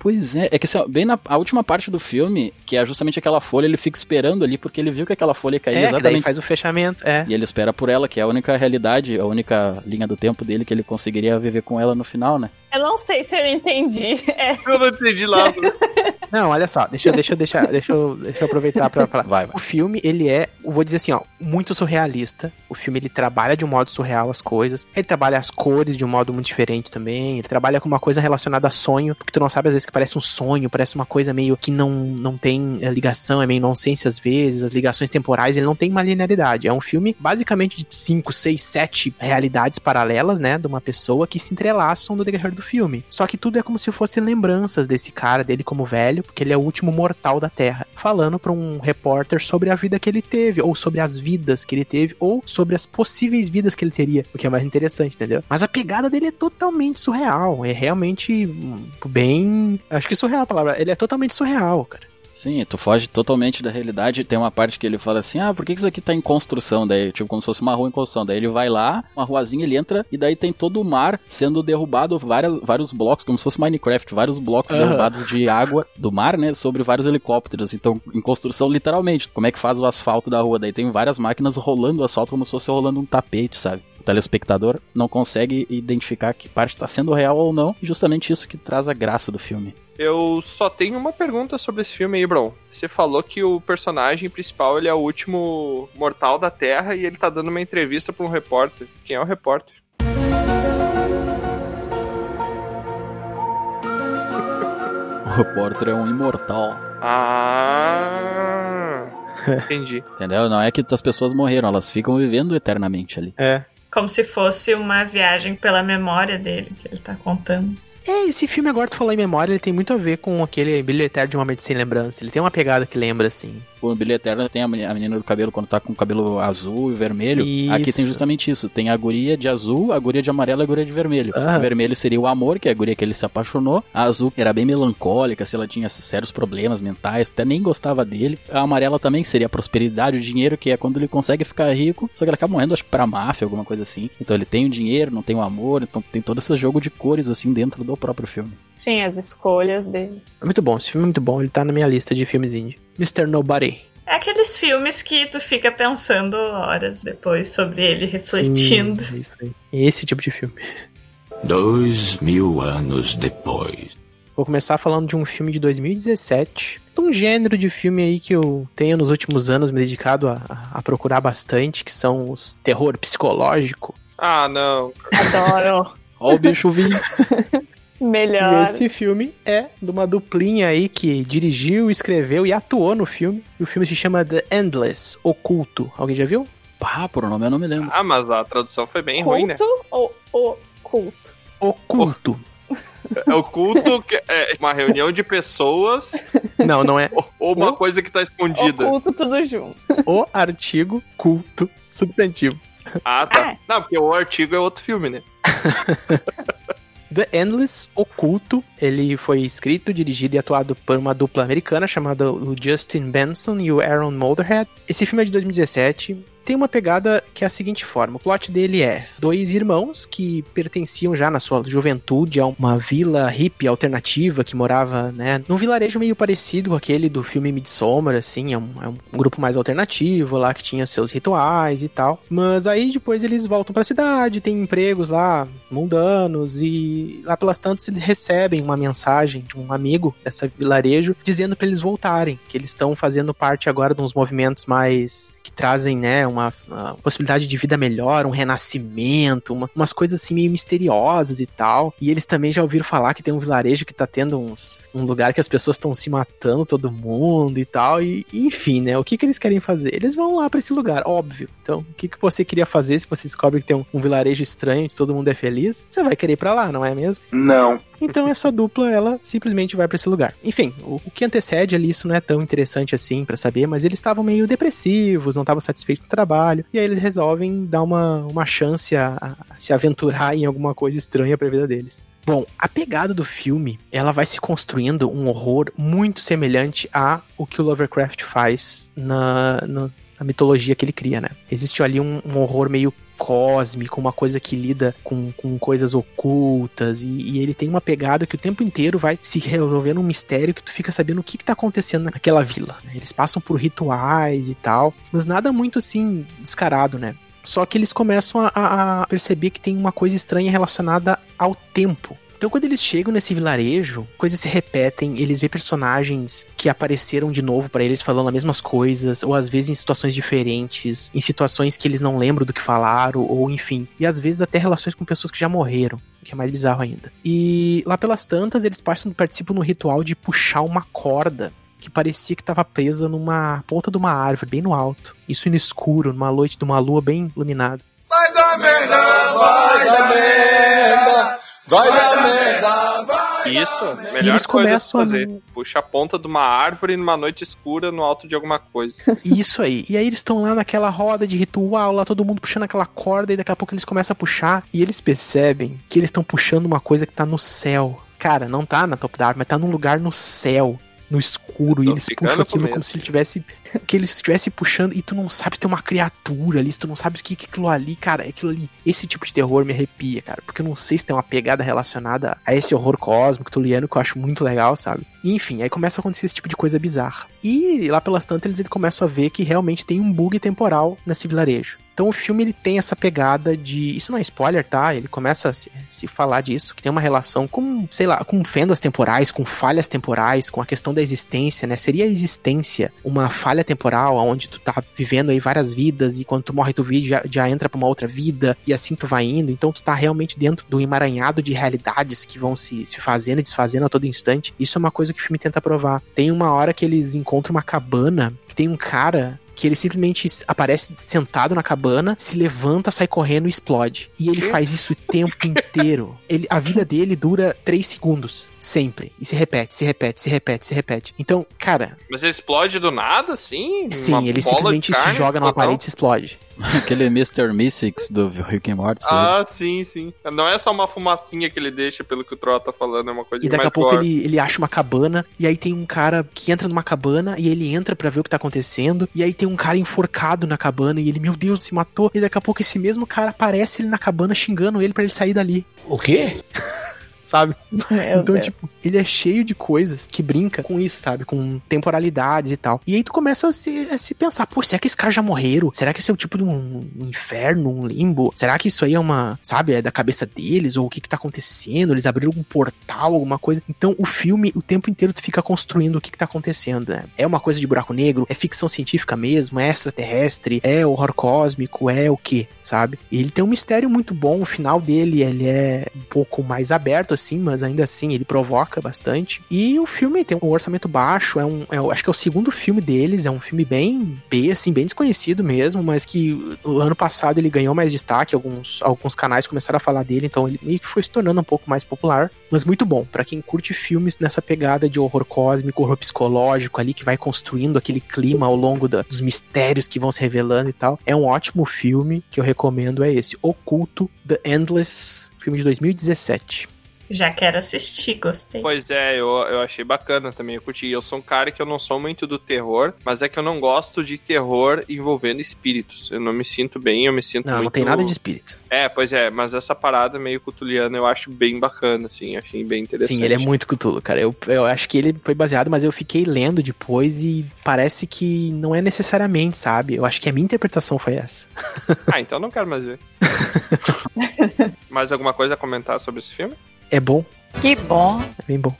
Pois é, é que assim, bem na a última parte do filme, que é justamente aquela folha, ele fica esperando ali, porque ele viu que aquela folha ia cair É, que daí exatamente. faz o fechamento. É. E ele espera por ela, que é a única realidade, a única linha do tempo dele que ele conseguiria viver com ela no final, né? Eu não sei se eu entendi. É. Eu não entendi nada. Não, olha só, deixa, eu- deixa, eu deixa, eu, deixa eu aproveitar pra falar. Vai, vai. O filme, ele é, eu vou dizer assim, ó, muito surrealista. O filme, ele trabalha de um modo surreal as coisas. Ele trabalha as cores de um modo muito diferente também. Ele trabalha com uma coisa relacionada a sonho, porque tu não sabe às vezes que parece um sonho, parece uma coisa meio que não, não tem eh, ligação, é meio nonsense às vezes, as ligações temporais, ele não tem uma linearidade. É um filme basicamente de 5, 6, 7 realidades paralelas, né, de uma pessoa que se entrelaçam no decorrer do filme. Só que tudo é como se fossem lembranças desse cara, dele como velho, porque ele é o último mortal da Terra, falando pra um repórter sobre a vida que ele teve, ou sobre as vidas que ele teve, ou sobre as possíveis vidas que ele teria, o que é mais interessante, entendeu? Mas a pegada dele é totalmente surreal, é realmente hum, bem, acho que surreal a palavra, ele é totalmente surreal, cara. Sim, tu foge totalmente da realidade. Tem uma parte que ele fala assim: ah, por que isso aqui tá em construção? Daí, tipo, como se fosse uma rua em construção. Daí ele vai lá, uma ruazinha, ele entra, e daí tem todo o mar sendo derrubado, várias, vários blocos, como se fosse Minecraft, vários blocos derrubados de água do mar, né? Sobre vários helicópteros. Então, em construção, literalmente. Como é que faz o asfalto da rua? Daí tem várias máquinas rolando o asfalto como se fosse rolando um tapete, sabe? O telespectador não consegue identificar que parte está sendo real ou não, e justamente isso que traz a graça do filme. Eu só tenho uma pergunta sobre esse filme aí, Bron. Você falou que o personagem principal ele é o último mortal da Terra e ele tá dando uma entrevista pra um repórter. Quem é o repórter? O Porter é um imortal. Ah. Entendi. Entendeu? Não é que as pessoas morreram, elas ficam vivendo eternamente ali. É. Como se fosse uma viagem pela memória dele que ele tá contando. É, esse filme agora tu falou em memória, ele tem muito a ver com aquele Brilho Eterno de uma Mente Sem Lembrança. Ele tem uma pegada que lembra, assim. O Brilho Eterno tem a meni- a menina do cabelo quando tá com o cabelo azul e vermelho. Isso. Aqui tem justamente isso. Tem a guria de azul, a guria de amarelo e a guria de vermelho. Ah. O vermelho seria o amor, que é a guria que ele se apaixonou. A azul era bem melancólica, se ela tinha sérios problemas mentais, até nem gostava dele. A amarela também seria a prosperidade, o dinheiro, que é quando ele consegue ficar rico, só que ele acaba morrendo, acho que pra máfia, alguma coisa assim. Então ele tem o dinheiro, não tem o amor, então tem todo esse jogo de cores, assim, dentro do próprio filme. Sim, as escolhas dele. É muito bom, esse filme é muito bom, ele tá na minha lista de filmes indie. Mr. Nobody. É aqueles filmes que tu fica pensando horas depois sobre ele, refletindo. Sim, é isso aí. Esse tipo de filme. Dois mil anos depois. Vou começar falando de um filme de 2017. Um gênero de filme aí que eu tenho nos últimos anos me dedicado a, a procurar bastante, que são os terror psicológico. Ah, não. Adoro. Ó o bicho vindo. Melhor. E esse filme é de uma duplinha aí que dirigiu, escreveu e atuou no filme. E o filme se chama The Endless, Oculto. Alguém já viu? Pá, por nome eu não me lembro. Ah, mas a tradução foi bem ruim, né? Culto ou oculto? Oculto. É o culto que é uma reunião de pessoas Não, não é. ou- uma coisa que tá escondida. Oculto tudo junto. O artigo culto substantivo. Ah, tá. Ah. Não, porque o artigo é outro filme, né? The Endless Oculto, ele foi escrito, dirigido e atuado por uma dupla americana chamada o Justin Benson e o Aaron Motorhead. Esse filme é de 2017. Tem uma pegada que é a seguinte forma: o plot dele é dois irmãos que pertenciam já na sua juventude a uma vila hippie alternativa que morava, né, num vilarejo meio parecido com aquele do filme Midsommar, assim, é um, é um grupo mais alternativo lá que tinha seus rituais e tal. Mas aí depois eles voltam pra cidade, tem empregos lá mundanos e lá pelas tantas eles recebem uma mensagem de um amigo dessa vilarejo dizendo pra eles voltarem, que eles estão fazendo parte agora de uns movimentos mais que trazem, né, uma, uma possibilidade de vida melhor, um renascimento, uma- umas coisas assim meio misteriosas e tal. E eles também já ouviram falar que tem um vilarejo que tá tendo uns um lugar que as pessoas estão se matando todo mundo e tal. E enfim, né, o que que eles querem fazer? Eles vão lá pra esse lugar, óbvio. Então, o que que você queria fazer se você descobre que tem um, um vilarejo estranho, que todo mundo é feliz? Você vai querer ir pra lá, não é mesmo? Não. Então essa dupla, ela simplesmente vai pra esse lugar. Enfim, o, o que antecede ali, isso não é tão interessante assim pra saber, mas eles estavam meio depressivos, não estavam satisfeitos com o trabalho, e aí eles resolvem dar uma, uma chance a, a se aventurar em alguma coisa estranha pra vida deles. Bom, a pegada do filme, ela vai se construindo um horror muito semelhante a o que o Lovecraft faz na, na, na mitologia que ele cria, né? Existe ali um, um horror meio cósmico, uma coisa que lida com, com coisas ocultas, e, e ele tem uma pegada que o tempo inteiro vai se resolvendo um mistério que tu fica sabendo o que, que tá acontecendo naquela vila. né? Eles passam por rituais e tal, mas nada muito assim descarado, né? Só que eles começam a, a- a perceber que tem uma coisa estranha relacionada ao tempo. Então, quando eles chegam nesse vilarejo, coisas se repetem, eles vê personagens que apareceram de novo pra eles falando as mesmas coisas, ou às vezes em situações diferentes, em situações que eles não lembram do que falaram, ou enfim. E às vezes até relações com pessoas que já morreram, o que é mais bizarro ainda. E lá pelas tantas, eles participam, participam no ritual de puxar uma corda que parecia que estava presa numa ponta de uma árvore, bem no alto. Isso no escuro, numa noite de uma lua bem iluminada. Vai dar merda, vai dar merda, vai dar merda, vai Isso, E melhor eles coisa a começam a- fazer. Puxa a ponta de uma árvore numa noite escura no alto de alguma coisa. Isso aí. E aí eles estão lá naquela roda de ritual, lá todo mundo puxando aquela corda, e daqui a pouco eles começam a puxar, e eles percebem que eles estão puxando uma coisa que tá no céu. Cara, não tá na top da árvore, mas tá num lugar no céu. No escuro, e eles puxam aquilo como se ele tivesse. Que eles estivessem puxando e tu não sabe se tem uma criatura ali, se tu não sabe o que que é aquilo ali, cara, é aquilo ali. Esse tipo de terror me arrepia, cara, porque eu não sei se tem uma pegada relacionada a esse horror cósmico tuliano que eu acho muito legal, sabe? E, enfim, aí começa a acontecer esse tipo de coisa bizarra. E lá pelas tantas eles começam a ver que realmente tem um bug temporal nesse vilarejo. Então o filme ele tem essa pegada de. Isso não é spoiler, tá? Ele começa a se, se falar disso, que tem uma relação com, sei lá, com fendas temporais, com falhas temporais, com a questão da existência, né? Seria a existência uma falha temporal onde tu tá vivendo aí várias vidas e quando tu morre tu vive, já, já entra pra uma outra vida e assim tu vai indo. Então tu tá realmente dentro do emaranhado de realidades que vão se, se fazendo e desfazendo a todo instante. Isso é uma coisa que o filme tenta provar. Tem uma hora que eles encontram uma cabana que tem um cara que ele simplesmente aparece sentado na cabana, se levanta, sai correndo e explode. E ele faz isso o tempo inteiro. Ele, a vida dele dura 3 segundos. Sempre. E se repete, se repete, se repete, se repete. Então, cara. Mas ele explode do nada, assim? Sim, ele simplesmente se joga numa parede e se explode. Aquele Mr. Mystics do Rick and Morty. Ah, sim, sim. Não é só uma fumacinha que ele deixa, pelo que o Troll tá falando, é uma coisa E daqui mais a pouco ele, ele acha uma cabana, e aí tem um cara que entra numa cabana, e ele entra pra ver o que tá acontecendo, e aí tem um cara enforcado na cabana, e ele, meu Deus, se matou. E daqui a pouco esse mesmo cara aparece ele na cabana xingando ele pra ele sair dali. O quê? sabe? Meu então, Deus. tipo, ele é cheio de coisas que brinca com isso, sabe? Com temporalidades e tal. E aí tu começa a se, a se pensar, pô, será que esses caras já morreram? Será que esse é o tipo de um, um inferno, um limbo? Será que isso aí é uma, sabe, é da cabeça deles? Ou o que que tá acontecendo? Eles abriram algum portal, alguma coisa? Então, o filme, o tempo inteiro tu fica construindo o que que tá acontecendo, né? É uma coisa de buraco negro? É ficção científica mesmo? É extraterrestre? É horror cósmico? É o quê? Sabe? E ele tem um mistério muito bom, o final dele, ele é um pouco mais aberto, assim, mas ainda assim ele provoca bastante. E o filme tem um orçamento baixo, é um, é, acho que é o segundo filme deles, é um filme bem B, assim, bem desconhecido mesmo, mas que o ano passado ele ganhou mais destaque, alguns, alguns canais começaram a falar dele, então ele meio que foi se tornando um pouco mais popular, mas muito bom, para quem curte filmes nessa pegada de horror cósmico, horror psicológico ali, que vai construindo aquele clima ao longo da- dos mistérios que vão se revelando e tal. É um ótimo filme que eu recomendo, é esse, Oculto, The Endless, filme de 2017. Já quero assistir, gostei. Pois é, eu, eu achei bacana também, eu curti. Eu sou um cara que eu não sou muito do terror, mas é que eu não gosto de terror envolvendo espíritos. Eu não me sinto bem, eu me sinto Não, muito... não tem nada de espírito. É, pois é, mas essa parada meio cutuliana eu acho bem bacana, assim, achei bem interessante. Sim, ele é muito Cthulhu, cara. Eu, eu acho que ele foi baseado, mas eu fiquei lendo depois e parece que não é necessariamente, sabe? Eu acho que a minha interpretação foi essa. Ah, então não quero mais ver. mais alguma coisa a comentar sobre esse filme? É bom, Que bom. é bem bom.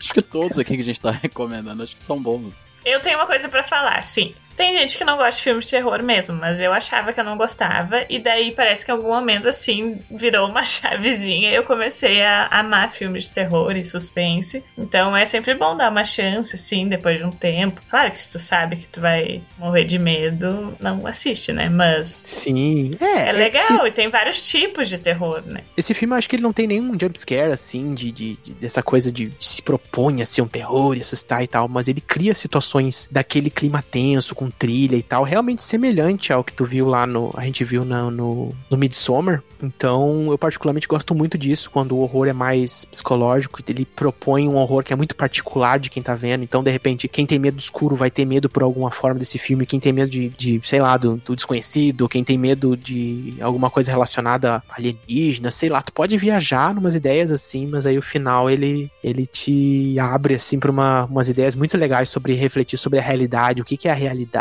Acho que todos aqui que a gente tá recomendando, acho que são bons. Eu tenho uma coisa pra falar, sim. Tem gente que não gosta de filmes de terror mesmo, mas eu achava que eu não gostava. E daí parece que em algum momento, assim, virou uma chavezinha. E eu comecei a amar filmes de terror e suspense. Então é sempre bom dar uma chance, assim, depois de um tempo. Claro que se tu sabe que tu vai morrer de medo, não assiste, né? Mas Sim, é. é legal. E tem vários tipos de terror, né? Esse filme eu acho que ele não tem nenhum jumpscare, assim, de, de, de- dessa coisa de, de se propõe a ser um terror e assustar e tal, mas ele cria situações daquele clima tenso, com trilha e tal, realmente semelhante ao que tu viu lá no. A gente viu na- no, no Midsommar. Então, eu particularmente gosto muito disso, quando o horror é mais psicológico, ele propõe um horror que é muito particular de quem tá vendo. Então, de repente, quem tem medo do escuro vai ter medo por alguma forma desse filme, quem tem medo de, de sei lá, do, do desconhecido, quem tem medo de alguma coisa relacionada a alienígena, sei lá, tu pode viajar numas ideias assim, mas aí o final ele, ele te abre assim para uma, umas ideias muito legais sobre refletir sobre a realidade, o que, que é a realidade,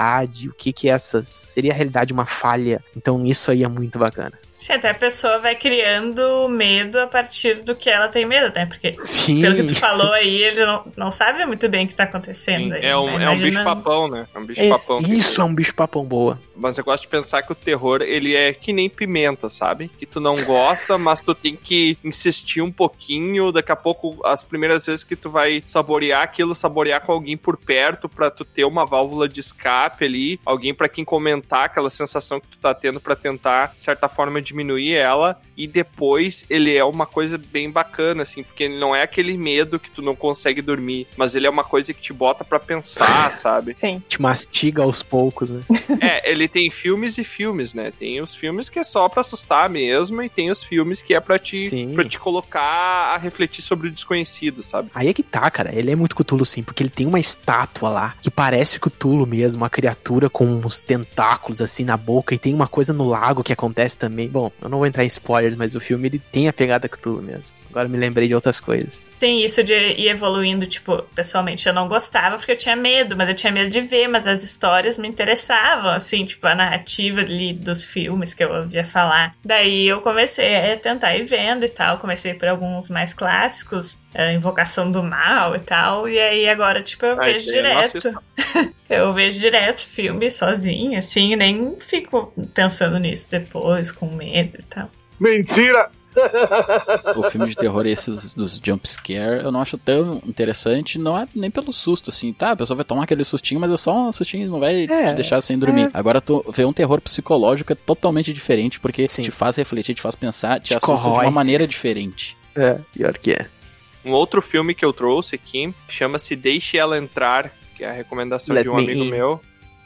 o que, que é essas. Seria a realidade uma falha? Então, isso aí é muito bacana. Sim, até a pessoa vai criando medo a partir do que ela tem medo, né? Porque Sim. pelo que tu falou aí, ele não, não sabe muito bem o que tá acontecendo. aí, É um, né? é um Imagina- bicho-papão, né? É um Isso. bicho-papão. Isso é um bicho papão boa. Mas eu gosto de pensar que o terror, ele é que nem pimenta, sabe? Que tu não gosta, mas tu tem que insistir um pouquinho. Daqui a pouco, as primeiras vezes que tu vai saborear aquilo, saborear com alguém por perto pra tu ter uma válvula de escape ali. Alguém pra quem comentar aquela sensação que tu tá tendo pra tentar, de certa forma, diminuir ela. E depois, ele é uma coisa bem bacana, assim. Porque ele não é aquele medo que tu não consegue dormir. Mas ele é uma coisa que te bota pra pensar, sabe? Sim. Te mastiga aos poucos, né? É, ele tem filmes e filmes, né? Tem os filmes que é só pra assustar mesmo e tem os filmes que é pra te, pra te colocar a refletir sobre o desconhecido, sabe? Aí é que tá, cara. Ele é muito Cthulhu sim, porque ele tem uma estátua lá que parece Cthulhu mesmo, uma criatura com uns tentáculos assim na boca e tem uma coisa no lago que acontece também. Bom, eu não vou entrar em spoilers, mas o filme ele tem a pegada Cthulhu mesmo. Agora me lembrei de outras coisas. Tem isso de ir evoluindo, tipo, pessoalmente eu não gostava porque eu tinha medo, mas eu tinha medo de ver, mas as histórias me interessavam, assim, tipo, a narrativa ali dos filmes que eu ouvia falar. Daí eu comecei a tentar ir vendo e tal, comecei por alguns mais clássicos, a Invocação do Mal e tal, e aí agora, tipo, eu Ai, vejo eu não direto. eu vejo direto filme sozinha, assim, nem fico pensando nisso depois, com medo e tal. Mentira! O filme de terror, esses dos jump scare, eu não acho tão interessante, não é nem pelo susto, assim, tá? A pessoa vai tomar aquele sustinho, mas é só um sustinho, não vai É, te deixar sem dormir. é. Agora, tu vê um terror psicológico é totalmente diferente, porque Sim. te faz refletir, te faz pensar, te, Te assusta de corrói. uma maneira diferente. É, pior que é. Um outro filme que eu trouxe aqui chama-se Deixe Ela Entrar, que é a recomendação Let de um me amigo in. meu.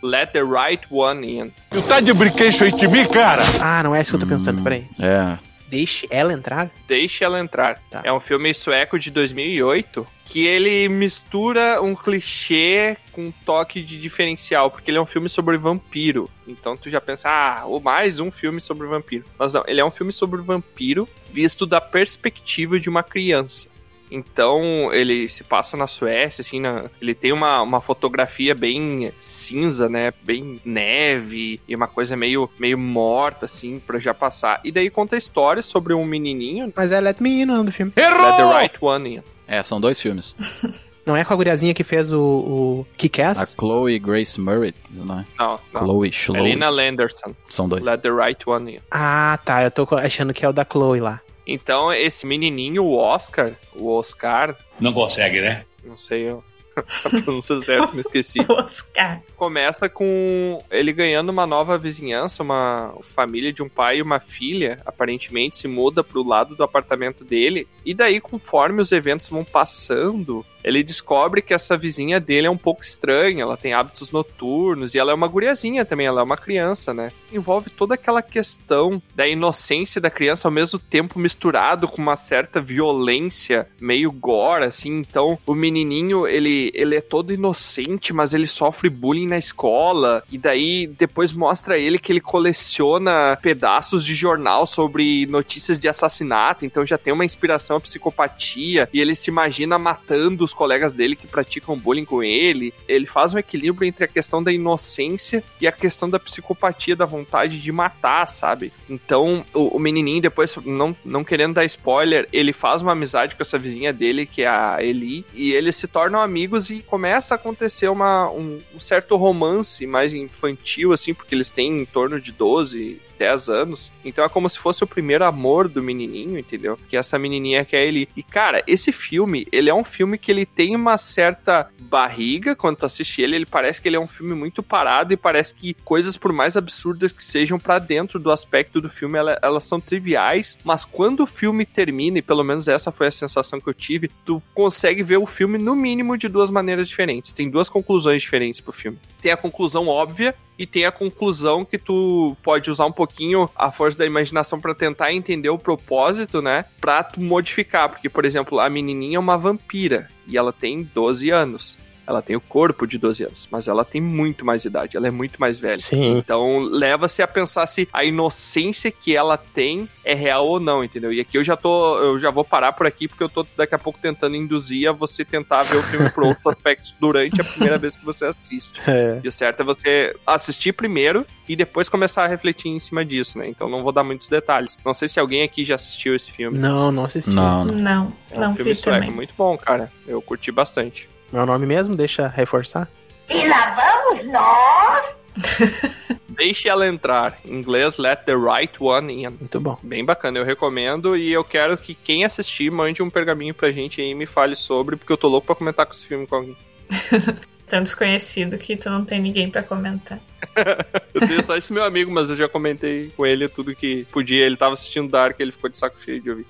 Let the Right One In. Tu tá de brinquedo aí de mim, cara? Ah, não é isso que eu tô pensando, Hum, peraí. É. Deixe ela entrar? Deixe Ela Entrar. Tá. É um filme sueco de 2008 que ele mistura um clichê com um toque de diferencial, porque ele é um filme sobre vampiro. Então tu já pensa, ah, ou mais um filme sobre vampiro. Mas não, ele é um filme sobre vampiro visto da perspectiva de uma criança. Então ele se passa na Suécia, assim, na- ele tem uma, uma fotografia bem cinza, né? Bem neve e uma coisa meio, meio morta, assim, pra já passar. E daí conta a história sobre um menininho. Mas é Let Me In o nome do filme. Let the right one in. É, são dois filmes. Não é com a guriazinha que fez o, o A Kick-Ass? Chloe Grace Murray, né? Não, não. Chloe, Chloe. Elena Landerson. São dois. Let the right one in. Ah, tá. Eu tô achando que é o da Chloe lá. Então, esse menininho, o Oscar, o Oscar, Não consegue, né? não sei eu, a pronúncia certa, me esqueci. Oscar. Começa com ele ganhando uma nova vizinhança, uma família de um pai e uma filha, aparentemente se muda pro lado do apartamento dele. E daí, conforme os eventos vão passando, ele descobre que essa vizinha dele é um pouco estranha, ela tem hábitos noturnos e ela é uma guriazinha também, ela é uma criança, né? Envolve toda aquela questão da inocência da criança ao mesmo tempo misturado com uma certa violência meio gore, assim. Então, o menininho, ele, ele é todo inocente, mas ele sofre bullying na escola. E daí, depois mostra ele que ele coleciona pedaços de jornal sobre notícias de assassinato. Então, já tem uma inspiração à psicopatia. E ele se imagina matando os colegas dele que praticam bullying com ele. Ele faz um equilíbrio entre a questão da inocência e a questão da psicopatia, da vontade de matar, sabe? Então, o, o menininho, depois, não, não querendo dar spoiler, ele faz uma amizade com essa vizinha dele, que é a Eli, e eles se tornam amigos e começa a acontecer uma, um, um certo romance mais infantil, assim, porque eles têm em torno de 12, 10 anos. Então é como se fosse o primeiro amor do menininho, entendeu? Que essa menininha que é ele. E cara, esse filme, ele é um filme que ele tem uma certa barriga quando tu assiste ele, ele parece que ele é um filme muito parado e parece que coisas por mais absurdas que sejam pra dentro do aspecto do filme, ela- elas são triviais, mas quando o filme termina, e pelo menos essa foi a sensação que eu tive, tu consegue ver o filme no mínimo de duas maneiras diferentes. Tem duas conclusões diferentes pro filme. Tem a conclusão óbvia e tem a conclusão que tu pode usar um pouquinho a força da imaginação pra tentar entender o propósito, né? Pra tu modificar, porque por exemplo, a menininha é uma vampira e ela tem 12 anos. Ela tem o corpo de 12 anos, mas ela tem muito mais idade, ela é muito mais velha. Sim. Então leva-se a pensar se a inocência que ela tem é real ou não, entendeu? E aqui eu já tô, eu já vou parar por aqui porque eu tô daqui a pouco tentando induzir a você tentar ver o filme por outros aspectos durante a primeira vez que você assiste. É. E o certo é você assistir primeiro e depois começar a refletir em cima disso, né? Então não vou dar muitos detalhes. Não sei se alguém aqui já assistiu esse filme. Não, não assisti. Não, não. Não, É um não filme sueco também. muito bom, cara. Eu curti bastante. Meu nome mesmo? Deixa reforçar. E lá vamos nós. Deixe ela entrar. Em inglês, let the right one in. Muito bom. Bem bacana, eu recomendo e eu quero que quem assistir mande um pergaminho pra gente aí e me fale sobre, porque eu tô louco pra comentar com esse filme com alguém. Tão desconhecido que tu não tem ninguém pra comentar. Eu tenho só esse meu amigo, mas eu já comentei com ele tudo que podia. Ele tava assistindo Dark, ele ficou de saco cheio de ouvir.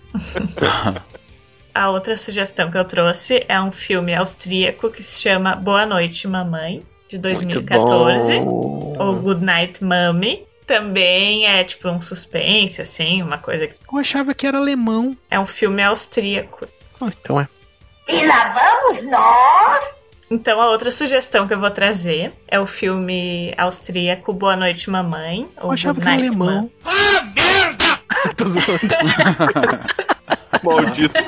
A outra sugestão que eu trouxe é um filme austríaco que se chama Boa Noite, Mamãe, de 2014. bom. Ou Good Night, Mommy. Também é tipo um suspense, assim, uma coisa que. Eu achava que era alemão. É um filme austríaco. Ah, então é. E lá vamos nós. Então, a outra sugestão que eu vou trazer é o filme austríaco Boa Noite, Mamãe. Ou Eu achava Good que era Night, alemão. Mom. Tô zoando. Maldito.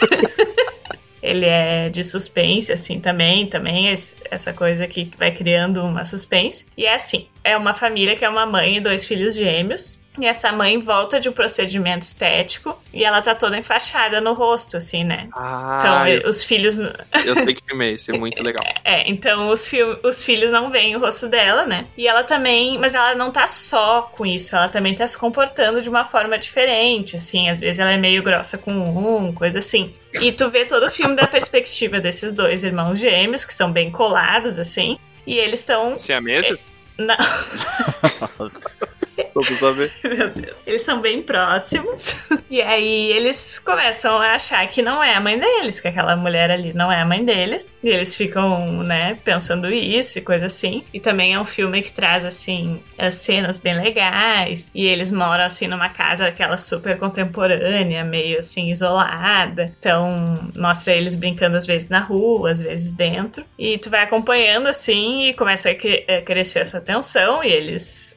Ele é de suspense, assim, também. Também esse- essa coisa que vai criando uma suspense. E é assim: é uma família que é uma mãe e dois filhos gêmeos. E essa mãe volta de um procedimento estético e ela tá toda enfaixada no rosto, assim, né? Ah, Então, eu, os filhos. eu sei que filme é esse, é muito legal. É, então os, fil- os filhos não veem o rosto dela, né? E ela também. Mas ela não tá só com isso, ela também tá se comportando de uma forma diferente, assim. Às vezes ela é meio grossa com um, coisa assim. E tu vê todo o filme da perspectiva desses dois irmãos gêmeos, que são bem colados, assim. E eles estão. Você é a mesa? Não, Só pra saber. meu Deus. Eles são bem próximos. E aí eles começam a achar que não é a mãe deles, que aquela mulher ali não é a mãe deles. E eles ficam, né, pensando isso e coisa assim. E também é um filme que traz, assim, as cenas bem legais. E eles moram, assim, numa casa aquela super contemporânea, meio assim, isolada. Então, mostra eles brincando às vezes na rua, às vezes dentro. E tu vai acompanhando, assim, e começa a crescer essa tensão. E eles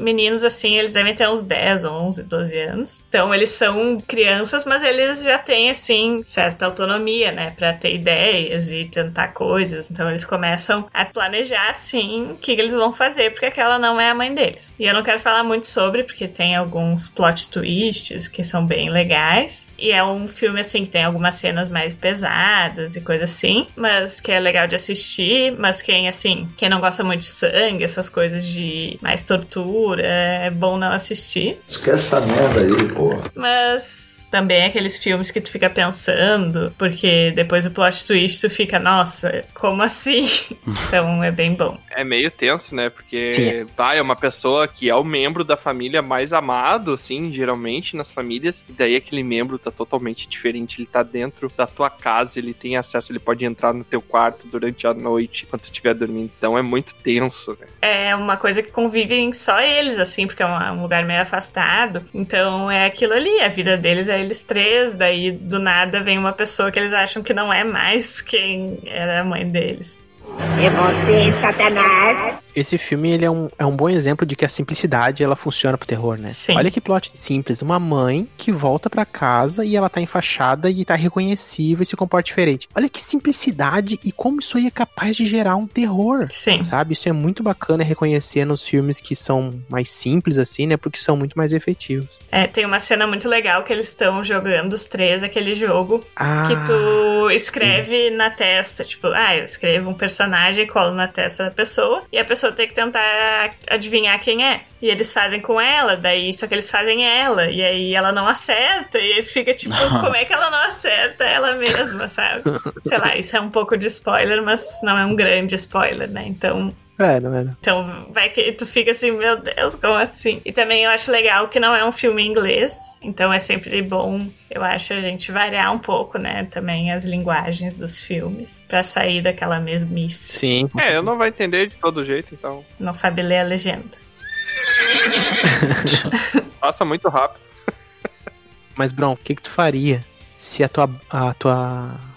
meninos assim, eles devem ter uns 10, 11, 12 anos. Então eles são crianças, mas eles já têm assim certa autonomia, né, Pra ter ideias e tentar coisas. Então eles começam a planejar assim o que eles vão fazer, porque aquela não é a mãe deles. E eu não quero falar muito sobre porque tem alguns plot twists que são bem legais. E é um filme, assim, que tem algumas cenas mais pesadas e coisa assim, mas que é legal de assistir. Mas quem, assim, quem não gosta muito de sangue, essas coisas de mais tortura, é bom não assistir. Esquece essa merda aí, porra. Mas também é aqueles filmes que tu fica pensando, porque depois o plot twist tu fica, nossa, como assim? então é bem bom. É meio tenso, né? Porque Sim. tá, é uma pessoa que é o membro da família mais amado, assim, geralmente nas famílias. E daí aquele membro tá totalmente diferente. Ele tá dentro da tua casa, ele tem acesso, ele pode entrar no teu quarto durante a noite, quando tu estiver dormindo. Então é muito tenso, né? é uma coisa que convivem só eles, assim, porque é um, um lugar meio afastado. Então é aquilo ali, a vida deles é eles três, daí do nada vem uma pessoa que eles acham que não é mais quem era a mãe deles. É você, Satanás. Esse filme ele é, um, é um bom exemplo de que a simplicidade ela funciona pro terror, né? Sim. Olha que plot simples. Uma mãe que volta pra casa e ela tá enfaixada e tá reconhecível e se comporta diferente. Olha que simplicidade e como isso aí é capaz de gerar um terror. Sim. Sabe? Isso é muito bacana reconhecer nos filmes que são mais simples, assim, né? Porque são muito mais efetivos. É, tem uma cena muito legal que eles estão jogando os três aquele jogo Ah, que tu escreve na testa, tipo, ah, eu escrevo um personagem, colo na testa da pessoa, e a pessoa tem que tentar adivinhar quem é. E eles fazem com ela, daí só que eles fazem ela, e aí ela não acerta, e aí fica tipo, como é que ela não acerta ela mesma, sabe? Sei lá, isso é um pouco de spoiler, mas não é um grande spoiler, né? Então, É, não é? não. então vai que tu fica assim, meu Deus, como assim? E também eu acho legal que não é um filme em inglês, então é sempre bom, eu acho, a gente variar um pouco, né? Também as linguagens dos filmes, pra sair daquela mesmice. Sim. É, eu não vai entender de todo jeito, então Não sabe ler a legenda. passa muito rápido. Mas, Bron, o que que tu faria se a tua... A tua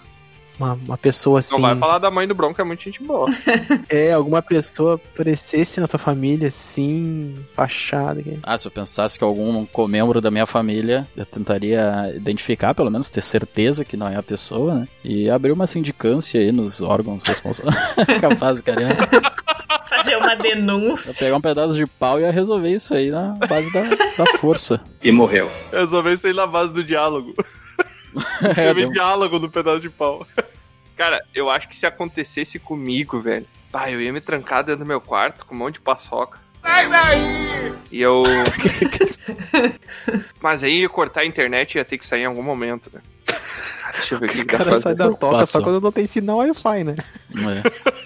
uma, uma pessoa assim... Não vai falar da mãe do Bronco, é muito gente boa. É, alguma pessoa aparecesse na tua família assim, fachada. que- Ah, se eu pensasse que algum membro da minha família, eu tentaria identificar, pelo menos ter certeza que não é a pessoa, né? E abrir uma sindicância aí nos órgãos responsáveis. Capaz, cara. Fazer uma Eu denúncia. pegar um pedaço de pau e ia resolver isso aí na base da, da força. E morreu. Resolveu isso aí na base do diálogo. É, Escrever deu- diálogo no pedaço de pau. Cara, eu acho que se acontecesse comigo, velho, pá, eu ia me trancar dentro do meu quarto com um monte de paçoca. Sai daí! E eu. Mas aí ia cortar a internet e ia ter que sair em algum momento, né? Ah, Deixa eu ver o que, O que dá cara sai fazer. da toca só quando não tem sinal Wi-Fi, né? É.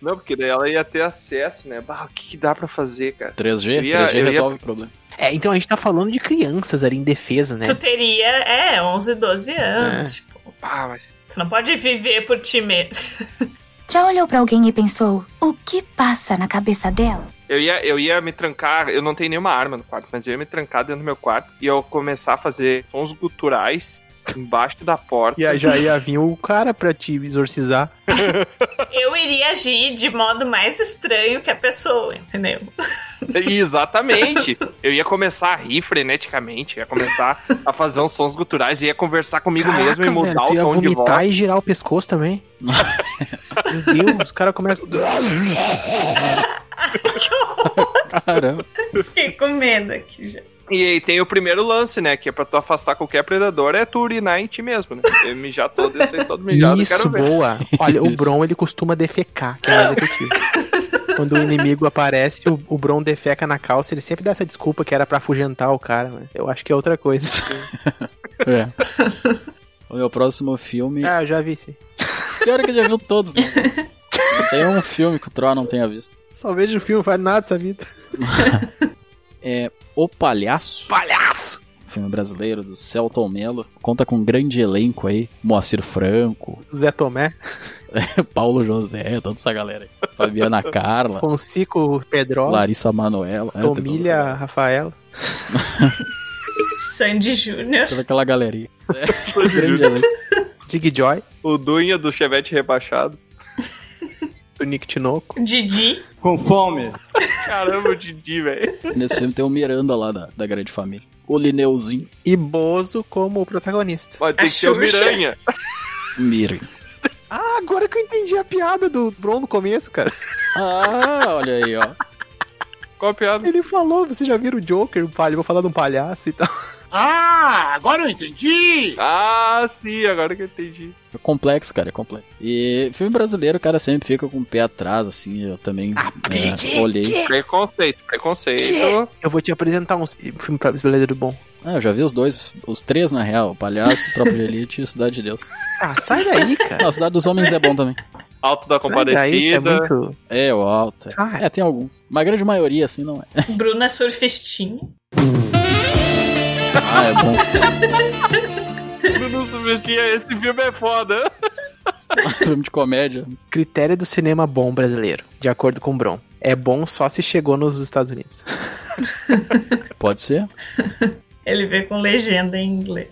Não, porque daí ela ia ter acesso, né? Bah, o que, que dá pra fazer, cara? 3G? Eu ia- 3G eu ia- resolve o problema. É, então a gente tá falando de crianças ali em defesa, né? Tu teria, é, 11, 12 anos. É. Tipo, Ah, mas. tu não pode viver por ti mesmo. Já olhou pra alguém e pensou: o que passa na cabeça dela? Eu ia, eu ia me trancar, eu não tenho nenhuma arma no quarto, mas eu ia me trancar dentro do meu quarto e eu começar a fazer sons guturais embaixo da porta. E aí já ia vir o cara pra te exorcizar. Eu iria agir de modo mais estranho que a pessoa, entendeu? Exatamente. Eu ia começar a rir freneticamente, ia começar a fazer uns sons guturais, ia conversar comigo mesmo e mudar velho, o tom de vomitar voz. e girar o pescoço também. Meu Deus, o cara começa. Caramba. Fiquei com medo aqui já. E aí tem o primeiro lance, né? Que é pra tu afastar qualquer predador, é tu urinar em ti mesmo, né? Eu mijar todo, descer todo mijado, Isso, quero ver. boa. Olha, o. Bron ele costuma defecar, que é mais efetivo. Quando o inimigo aparece, o, o Bron defeca na calça, ele sempre dá essa desculpa que era pra afugentar o cara, mas eu acho que é outra coisa. É. O meu próximo filme. ah, eu já vi sim. Pior é que já viu todos, né? Tem um filme que o Troll não tenha visto. Só vejo o filme, faz nada dessa vida. É O Palhaço. Palhaço! Filme brasileiro do Celton Mello. Conta com um grande elenco aí. Moacir Franco, Zé Tomé, Paulo José, toda essa galera aí. Fabiana Carla, Concico Pedrosa, Larissa Manoela. é, Tomilha essa- Rafaela. Sandy Júnior. Toda aquela galerinha. É, Sandy Júnior. Dig Joy, O Dunha do Chevette rebaixado. O Nick Tinoco. Didi. Com fome. Caramba, o Didi, velho. Nesse filme tem o Miranda lá da, da Grande Família. O Lineuzinho. E Bozo como o protagonista. Pode ter A que ser o. Miranha. Miranha. Ah, agora que eu entendi a piada do Bron no começo, cara. Ah, olha aí, ó. Qual a piada? Ele falou, você já viram o Joker, o palha, vou falar de um palhaço e tal. Ah, agora eu entendi. Ah, sim, agora que eu entendi. É complexo, cara, é complexo. E filme brasileiro, cara, sempre fica com o pé atrás, assim. Eu também é, olhei. Preconceito, preconceito. Eu vou te apresentar um filme brasileiro bom. Ah, eu já vi os dois, os três na real: o Palhaço, Tropa de Elite e Cidade de Deus. Ah, sai daí, cara. Não, a Cidade dos Homens é bom também. Alto da daí, é Compadecida. muito... É, o Alto. É. Ah. É, tem alguns. Mas a grande maioria, assim, não é. Bruna Surfistinha. Ah, é bom. Bruno esse filme é foda. filme de comédia. Critério do cinema bom brasileiro, de acordo com o Bron. É bom só se chegou nos Estados Unidos. Pode ser. Ele vê com legenda em inglês.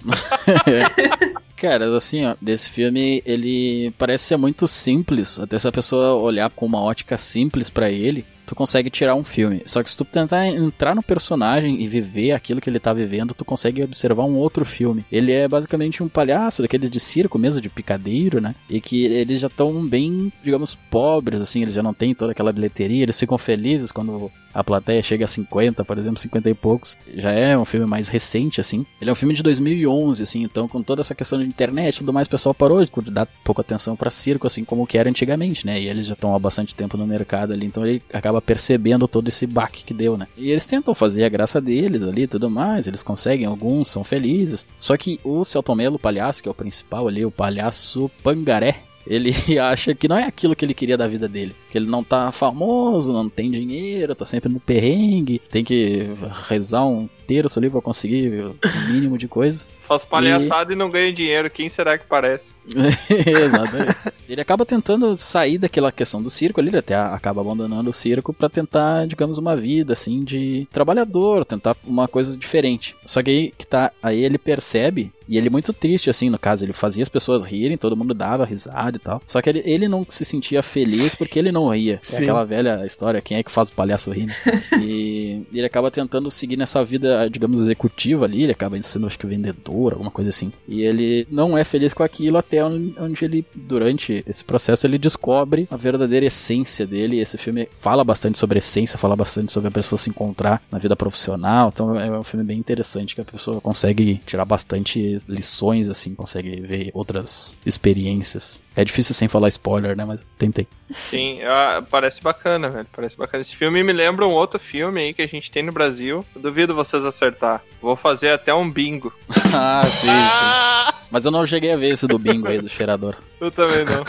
Cara, assim, ó, desse filme, ele parece ser muito simples. Até se a pessoa olhar com uma ótica simples pra ele, tu consegue tirar um filme. Só que se tu tentar entrar no personagem e viver aquilo que ele tá vivendo, tu consegue observar um outro filme. Ele é basicamente um palhaço, daqueles de circo mesmo, de picadeiro, né? E que eles já estão bem, digamos, pobres, assim, eles já não têm toda aquela bilheteria, eles ficam felizes quando a plateia chega a 50, por exemplo, 50 e poucos. Já é um filme mais recente, assim. Ele é um filme de 2011, assim, então com toda essa questão de internet e tudo mais, o pessoal parou de dar pouca atenção pra circo, assim como que era antigamente, né? E eles já estão há bastante tempo no mercado ali, então ele acaba percebendo todo esse baque que deu, né? E eles tentam fazer a graça deles ali tudo mais, eles conseguem, alguns são felizes. Selo que o Celton Mello, o palhaço, que é o principal ali, o palhaço Pangaré, ele acha que não é aquilo que ele queria da vida dele. Que ele não tá famoso, não tem dinheiro, tá sempre no perrengue, tem que rezar um terço ali pra conseguir o mínimo de coisas. Faz palhaçada e... não ganha dinheiro. Quem será que parece? Exatamente. Ele acaba tentando sair daquela questão do circo ali, ele até acaba abandonando o circo para tentar, digamos, uma vida assim de trabalhador, tentar uma coisa diferente. Só que aí que tá, aí ele percebe e ele é muito triste, assim, no caso. Ele fazia as pessoas rirem, todo mundo dava risada e tal. Só que ele, ele não se sentia feliz porque ele não ria. É aquela velha história, quem é que faz o palhaço rir, né? E ele acaba tentando seguir nessa vida, digamos, executiva ali. Ele acaba sendo, acho que, vendedor, alguma coisa assim. E ele não é feliz com aquilo até onde ele, durante esse processo, ele descobre a verdadeira essência dele. Esse filme fala bastante sobre essência, fala bastante sobre a pessoa se encontrar na vida profissional. Então é um filme bem interessante que a pessoa consegue tirar bastante lições, assim, consegue ver outras experiências. É difícil sem falar spoiler, né? Mas tentei. Sim, ah, parece bacana, velho. Parece bacana. Esse filme me lembra um outro filme aí que a gente tem no Brasil. Eu duvido vocês acertar. Vou fazer até um bingo. ah, sim, ah! sim. Mas eu não cheguei a ver esse do bingo aí, do cheirador. Eu também não.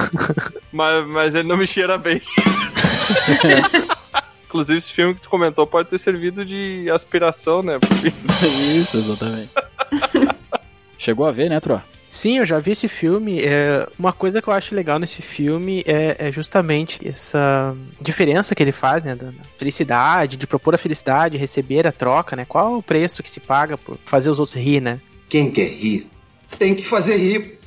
mas, mas ele não me cheira bem. Inclusive, esse filme que tu comentou pode ter servido de aspiração, né? Isso, exatamente. Chegou a ver, né, Tro? Sim, eu já vi esse filme. É, uma coisa que eu acho legal nesse filme é, é, justamente essa diferença que ele faz, né? Da felicidade, de propor a felicidade, receber a troca, né? Qual o preço que se paga por fazer os outros rir, né? Quem quer rir tem que fazer rir.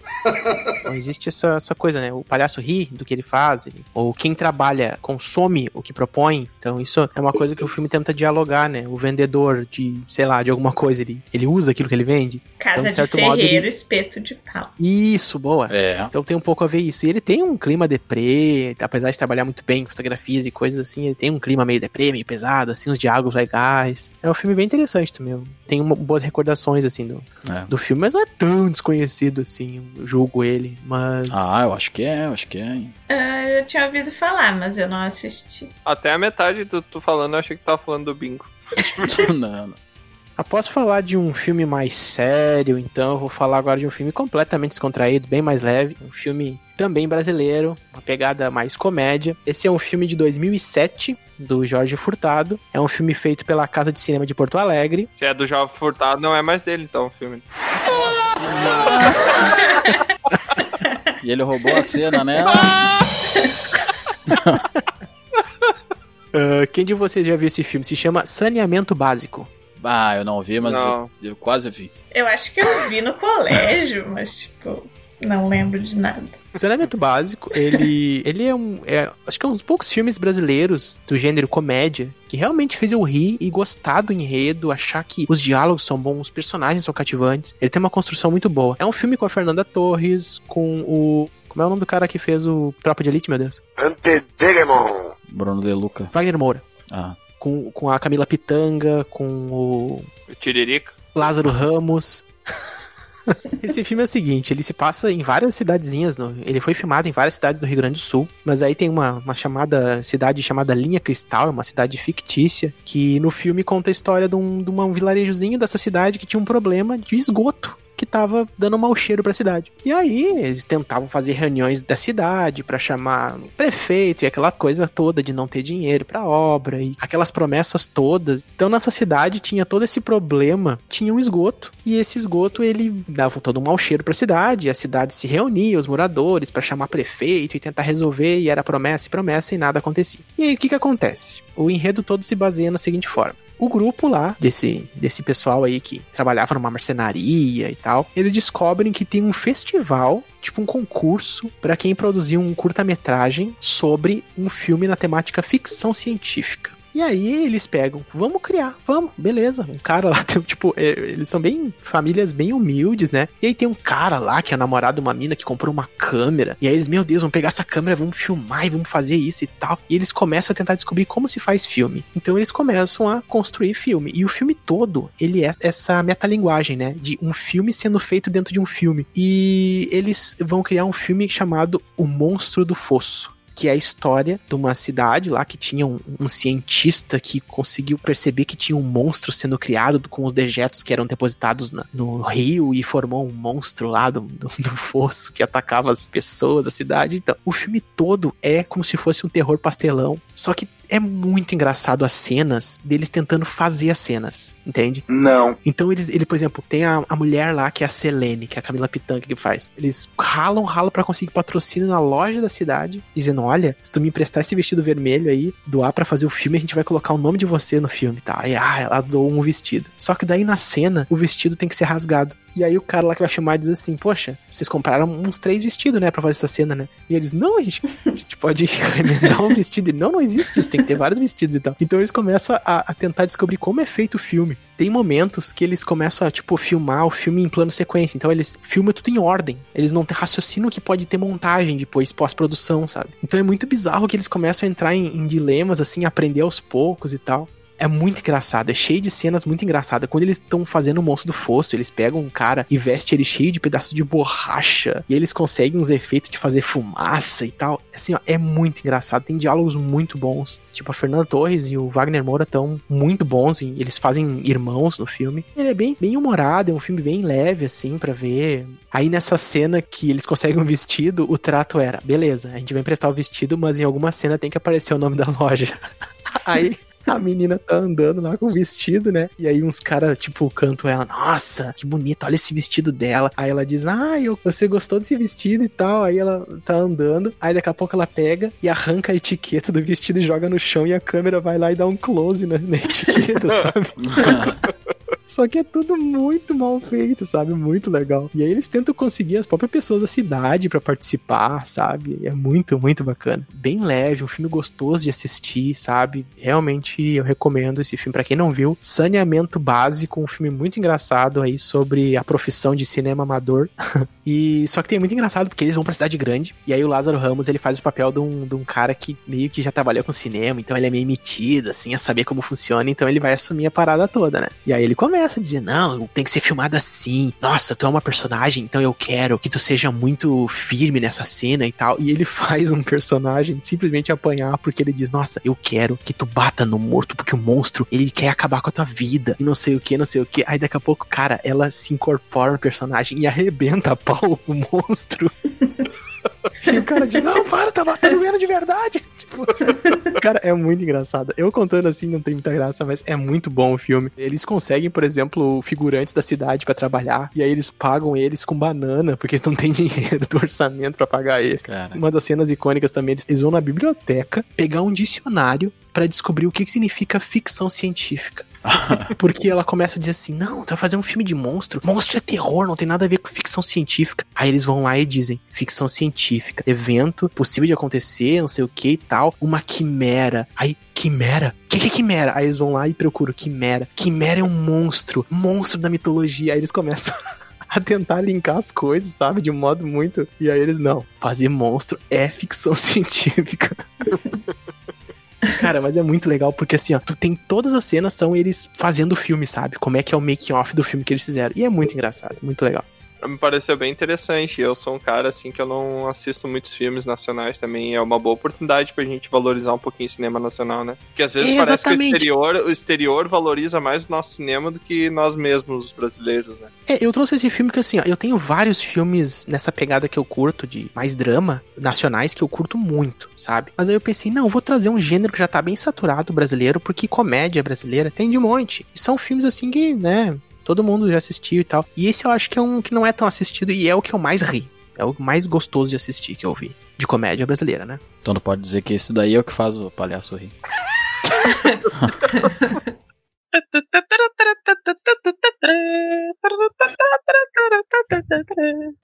Então existe essa, essa coisa, né? O palhaço ri do que ele faz, ele- ou quem trabalha consome o que propõe. Então isso é uma coisa que o filme tenta dialogar, né? O vendedor de, sei lá, de alguma coisa, ele, ele usa aquilo que ele vende. Casa Então, de de certo modo, ferreiro, ele- espeto de pau. Isso, boa. É. Então tem um pouco a ver isso. E ele tem um clima deprê, apesar de trabalhar muito bem em fotografias e coisas assim, ele tem um clima meio deprê, meio pesado, assim, uns diálogos legais. É um filme bem interessante também. Tem uma- boas recordações, assim, do, É. do filme, mas não é tão desconhecido assim, julgo ele, mas... Ah, eu acho que é, eu acho que é. hein. Ah, eu tinha ouvido falar, mas eu não assisti. Até a metade do tu falando, eu achei que tava falando do bingo. não, não. Após falar de um filme mais sério, então eu vou falar agora de um filme completamente descontraído, bem mais leve, um filme também brasileiro, uma pegada mais comédia. Esse é um filme de 2007 do Jorge Furtado. É um filme feito pela Casa de Cinema de Porto Alegre. Se é do Jovem Furtado, não é mais dele, então, o filme. E ele roubou a cena, né? Ah, quem de vocês já viu esse filme? Se chama Saneamento Básico. Ah, eu não vi, mas Não. Eu, eu quase vi. Eu acho que eu vi no colégio, mas, tipo, não lembro de nada. Saneamento Básico, ele, ele é um. é, acho que é um dos poucos filmes brasileiros do gênero comédia que realmente fez eu rir e gostar do enredo, achar que os diálogos são bons, os personagens são cativantes. Ele tem uma construção muito boa. É um filme com a Fernanda Torres, com o. Como é o nome do cara que fez o Tropa de Elite, meu Deus? Antedegemon. Bruno De Luca. Wagner Moura. Ah. Com, com a Camila Pitanga, com o O Tiririca. Lázaro Ramos. Esse filme é o seguinte, ele se passa em várias cidadezinhas, no- ele foi filmado em várias cidades do Rio Grande do Sul, mas aí tem uma, uma chamada cidade chamada Linha Cristal, é uma cidade fictícia, que no filme conta a história de um, de um vilarejozinho dessa cidade que tinha um problema de esgoto que tava dando mau cheiro pra cidade. E aí eles tentavam fazer reuniões da cidade pra chamar o prefeito e aquela coisa toda de não ter dinheiro pra obra e aquelas promessas todas. Então nessa cidade tinha todo esse problema, tinha um esgoto e esse esgoto ele dava todo um mau cheiro pra cidade, e a cidade se reunia, os moradores pra chamar prefeito e tentar resolver e era promessa e promessa e nada acontecia. E aí o que que acontece? O enredo todo se baseia na seguinte forma. O grupo lá, desse, desse pessoal aí que trabalhava numa marcenaria e tal, eles descobrem que tem um festival, tipo um concurso, pra quem produziu um curta-metragem sobre um filme na temática ficção científica. E aí eles pegam, vamos criar, vamos, beleza. Um cara lá, tem, tipo, é, eles são bem famílias bem humildes, né? E aí tem um cara lá que é namorado de uma mina que comprou uma câmera. E aí eles, meu Deus, vamos pegar essa câmera, vamos filmar e vamos fazer isso e tal. E eles começam a tentar descobrir como se faz filme. Então eles começam a construir filme. E o filme todo, ele é essa metalinguagem, né? De um filme sendo feito dentro de um filme. E eles vão criar um filme chamado O Monstro do Fosso que é a história de uma cidade lá que tinha um, um cientista que conseguiu perceber que tinha um monstro sendo criado com os dejetos que eram depositados na- no rio e formou um monstro lá do, do, do fosso que atacava as pessoas da cidade. Então, o filme todo é como se fosse um terror pastelão, só que é muito engraçado as cenas deles tentando fazer as cenas, entende? Não. Então eles, ele, por exemplo, tem a, a mulher lá que é a Selene, que é a Camila Pitanga que faz. Eles ralam, ralam pra conseguir patrocínio na loja da cidade, dizendo: olha, se tu me emprestar esse vestido vermelho aí, doar pra fazer o filme, a gente vai colocar o nome de você no filme, tá? Aí, ah, ela doou um vestido. Só que daí na cena, o vestido tem que ser rasgado. E aí o cara lá que vai filmar diz assim, poxa, vocês compraram uns três vestidos, né, pra fazer essa cena, né? E eles, não, a gente, a gente pode remendar um vestido. E não, não existe isso, tem que ter vários vestidos e tal. Então eles começam a, a tentar descobrir como é feito o filme. Tem momentos que eles começam a, tipo, filmar o filme em plano sequência. Então eles filmam tudo em ordem. Eles não raciocinam que pode ter montagem depois, pós-produção, sabe? Então é muito bizarro que eles começam a entrar em, em dilemas, assim, aprender aos poucos e tal. É muito engraçado, é cheio de cenas muito engraçadas. Quando eles estão fazendo o monstro do fosso, eles pegam um cara e vestem ele cheio de pedaços de borracha. E eles conseguem uns efeitos de fazer fumaça e tal. Assim, ó, é muito engraçado. Tem diálogos muito bons. Tipo, a Fernanda Torres e o Wagner Moura estão muito bons. E eles fazem irmãos no filme. Ele é bem, bem humorado, é um filme bem leve, assim, pra ver. Aí nessa cena que eles conseguem um vestido, o trato era: beleza, a gente vai emprestar o vestido, mas em alguma cena tem que aparecer o nome da loja. Aí. A menina tá andando lá com o vestido, né? E aí uns caras, tipo, cantam ela, nossa, que bonito, olha esse vestido dela. Aí ela diz, ah, eu, você gostou desse vestido e tal. Aí ela tá andando, aí daqui a pouco ela pega e arranca a etiqueta do vestido e joga no chão e a câmera vai lá e dá um close na, na etiqueta, sabe? Só que é tudo muito mal feito, sabe? Muito legal. E aí eles tentam conseguir as próprias pessoas da cidade para participar, sabe? É muito, muito bacana. Bem leve, um filme gostoso de assistir, sabe? Realmente eu recomendo esse filme para quem não viu. Saneamento Básico, um filme muito engraçado aí sobre a profissão de cinema amador. e só que tem muito engraçado porque eles vão pra cidade grande e aí o Lázaro Ramos, ele faz o papel de um, de um cara que meio que já trabalhou com cinema, então ele é meio metido assim a saber como funciona, então ele vai assumir a parada toda, né? E aí ele começa a dizer: "Não, tem que ser filmado assim. Nossa, tu é uma personagem, então eu quero que tu seja muito firme nessa cena e tal". E ele faz um personagem simplesmente apanhar porque ele diz: "Nossa, eu quero que tu bata no morto porque o monstro, ele quer acabar com a tua vida". E não sei o que, não sei o que. Aí daqui a pouco, cara, ela se incorpora no personagem e arrebenta a pau o monstro. E o cara diz, não, para, tá batendo mesmo de verdade. Tipo, cara, é muito engraçado. Eu contando assim não tem muita graça, mas é muito bom o filme. Eles conseguem, por exemplo, figurantes da cidade pra trabalhar, e aí eles pagam eles com banana, porque eles não têm dinheiro do orçamento pra pagar ele. Cara. Uma das cenas icônicas também, eles, eles vão na biblioteca pegar um dicionário pra descobrir o que, que significa ficção científica. Porque ela começa a dizer assim: não, tu vai fazer um filme de monstro. Monstro é terror, não tem nada a ver com ficção científica. Aí eles vão lá e dizem: ficção científica, evento possível de acontecer, não sei o que e tal. Uma quimera. Aí, quimera? O que, que é quimera? Aí eles vão lá e procuram quimera. Quimera é um monstro, monstro da mitologia. Aí eles começam. A tentar linkar as coisas, sabe? De um modo muito. E aí eles, não, fazer monstro é ficção científica. Cara, mas é muito legal porque assim, ó, tu tem todas as cenas são eles fazendo o filme, sabe? Como é que é o making off do filme que eles fizeram. E é muito engraçado, muito legal. Me pareceu bem interessante. Eu sou um cara assim que eu não assisto muitos filmes nacionais também. É uma boa oportunidade pra gente valorizar um pouquinho o cinema nacional, né? Porque às vezes parece que o exterior, o exterior valoriza mais o nosso cinema do que nós mesmos, os brasileiros, né? É, eu trouxe esse filme que assim, ó, eu tenho vários filmes nessa pegada que eu curto, de mais drama, nacionais, que eu curto muito, sabe? Mas aí eu pensei, não, eu vou trazer um gênero que já tá bem saturado brasileiro, porque comédia brasileira tem de monte. E são filmes assim que, né, todo mundo já assistiu e tal. E esse eu acho que é um que não é tão assistido e é o que eu mais ri. É o mais gostoso de assistir que eu vi. De comédia brasileira, né? Então não pode dizer que esse daí é o que faz o palhaço rir.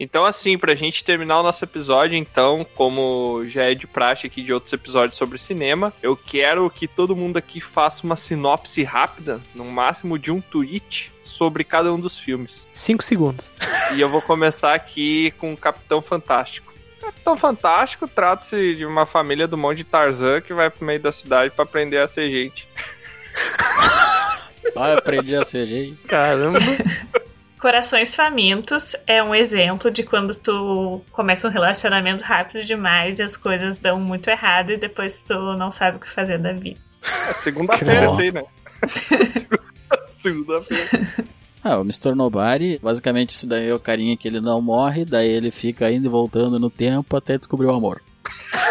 Então, assim, pra gente terminar o nosso episódio, então, como já é de praxe aqui de outros episódios sobre cinema, eu quero que todo mundo aqui faça uma sinopse rápida, no máximo de um tweet, sobre cada um dos filmes. Cinco segundos. E eu vou começar aqui com o Capitão Fantástico. Capitão Fantástico trata-se de uma família do monte de Tarzan que vai pro meio da cidade pra aprender a ser gente. Eu aprendi a ser gay. Caramba. Corações Famintos é um exemplo de quando tu começa um relacionamento rápido demais e as coisas dão muito errado e depois tu não sabe o que fazer da vida. É segunda-feira, isso aí, né? Segunda-feira. Ah, o Mr. Nobody, basicamente isso daí é o carinha que ele não morre, daí ele fica indo e voltando no tempo até descobrir o amor.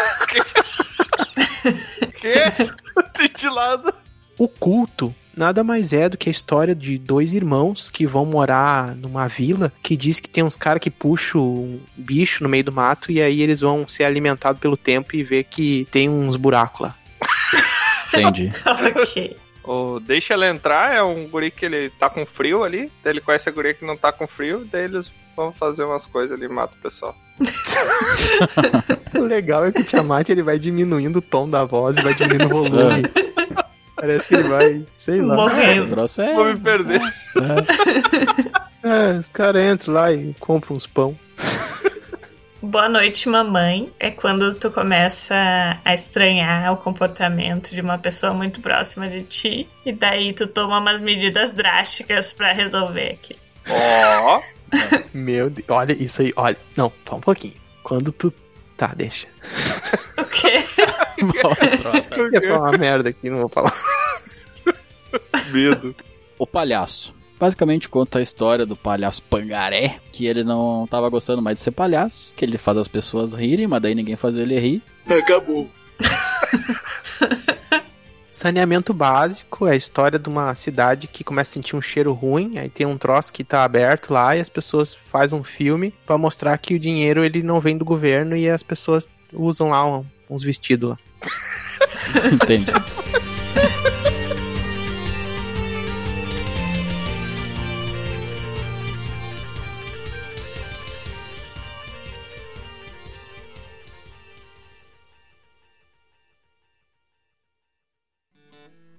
Que? de lado. O culto nada mais é do que a história de dois irmãos que vão morar numa vila que diz que tem uns caras que puxam um bicho no meio do mato e aí eles vão ser alimentados pelo tempo e ver que tem uns buracos lá. Entendi. ok. O Deixa Ela Entrar é um guri que ele tá com frio ali, daí ele conhece a guria que não tá com frio, daí eles vão fazer umas coisas ali e matam o pessoal. O legal é que o Tiamat ele vai diminuindo o tom da voz e vai diminuindo o volume. Parece que ele vai, sei lá. O Morrendo. troço é. Vou me perder. É, os caras entram lá e compram uns pão. Boa noite, mamãe. É quando tu começa a estranhar o comportamento de uma pessoa muito próxima de ti. E daí tu toma umas medidas drásticas pra resolver aquilo. Ó, Meu Deus, olha isso aí, olha. Não, só um pouquinho. Quando tu. Tá, deixa. O quê? Eu ia falar uma merda aqui, não vou falar. medo. O palhaço. Basicamente conta a história do palhaço Pangaré, que ele não tava gostando mais de ser palhaço, que ele faz as pessoas rirem, mas daí ninguém faz ele rir. Acabou. Saneamento básico é a história de uma cidade que começa a sentir um cheiro ruim, aí tem um troço que tá aberto lá e as pessoas fazem um filme pra mostrar que o dinheiro ele não vem do governo e as pessoas usam lá uns vestidos lá. Entendi.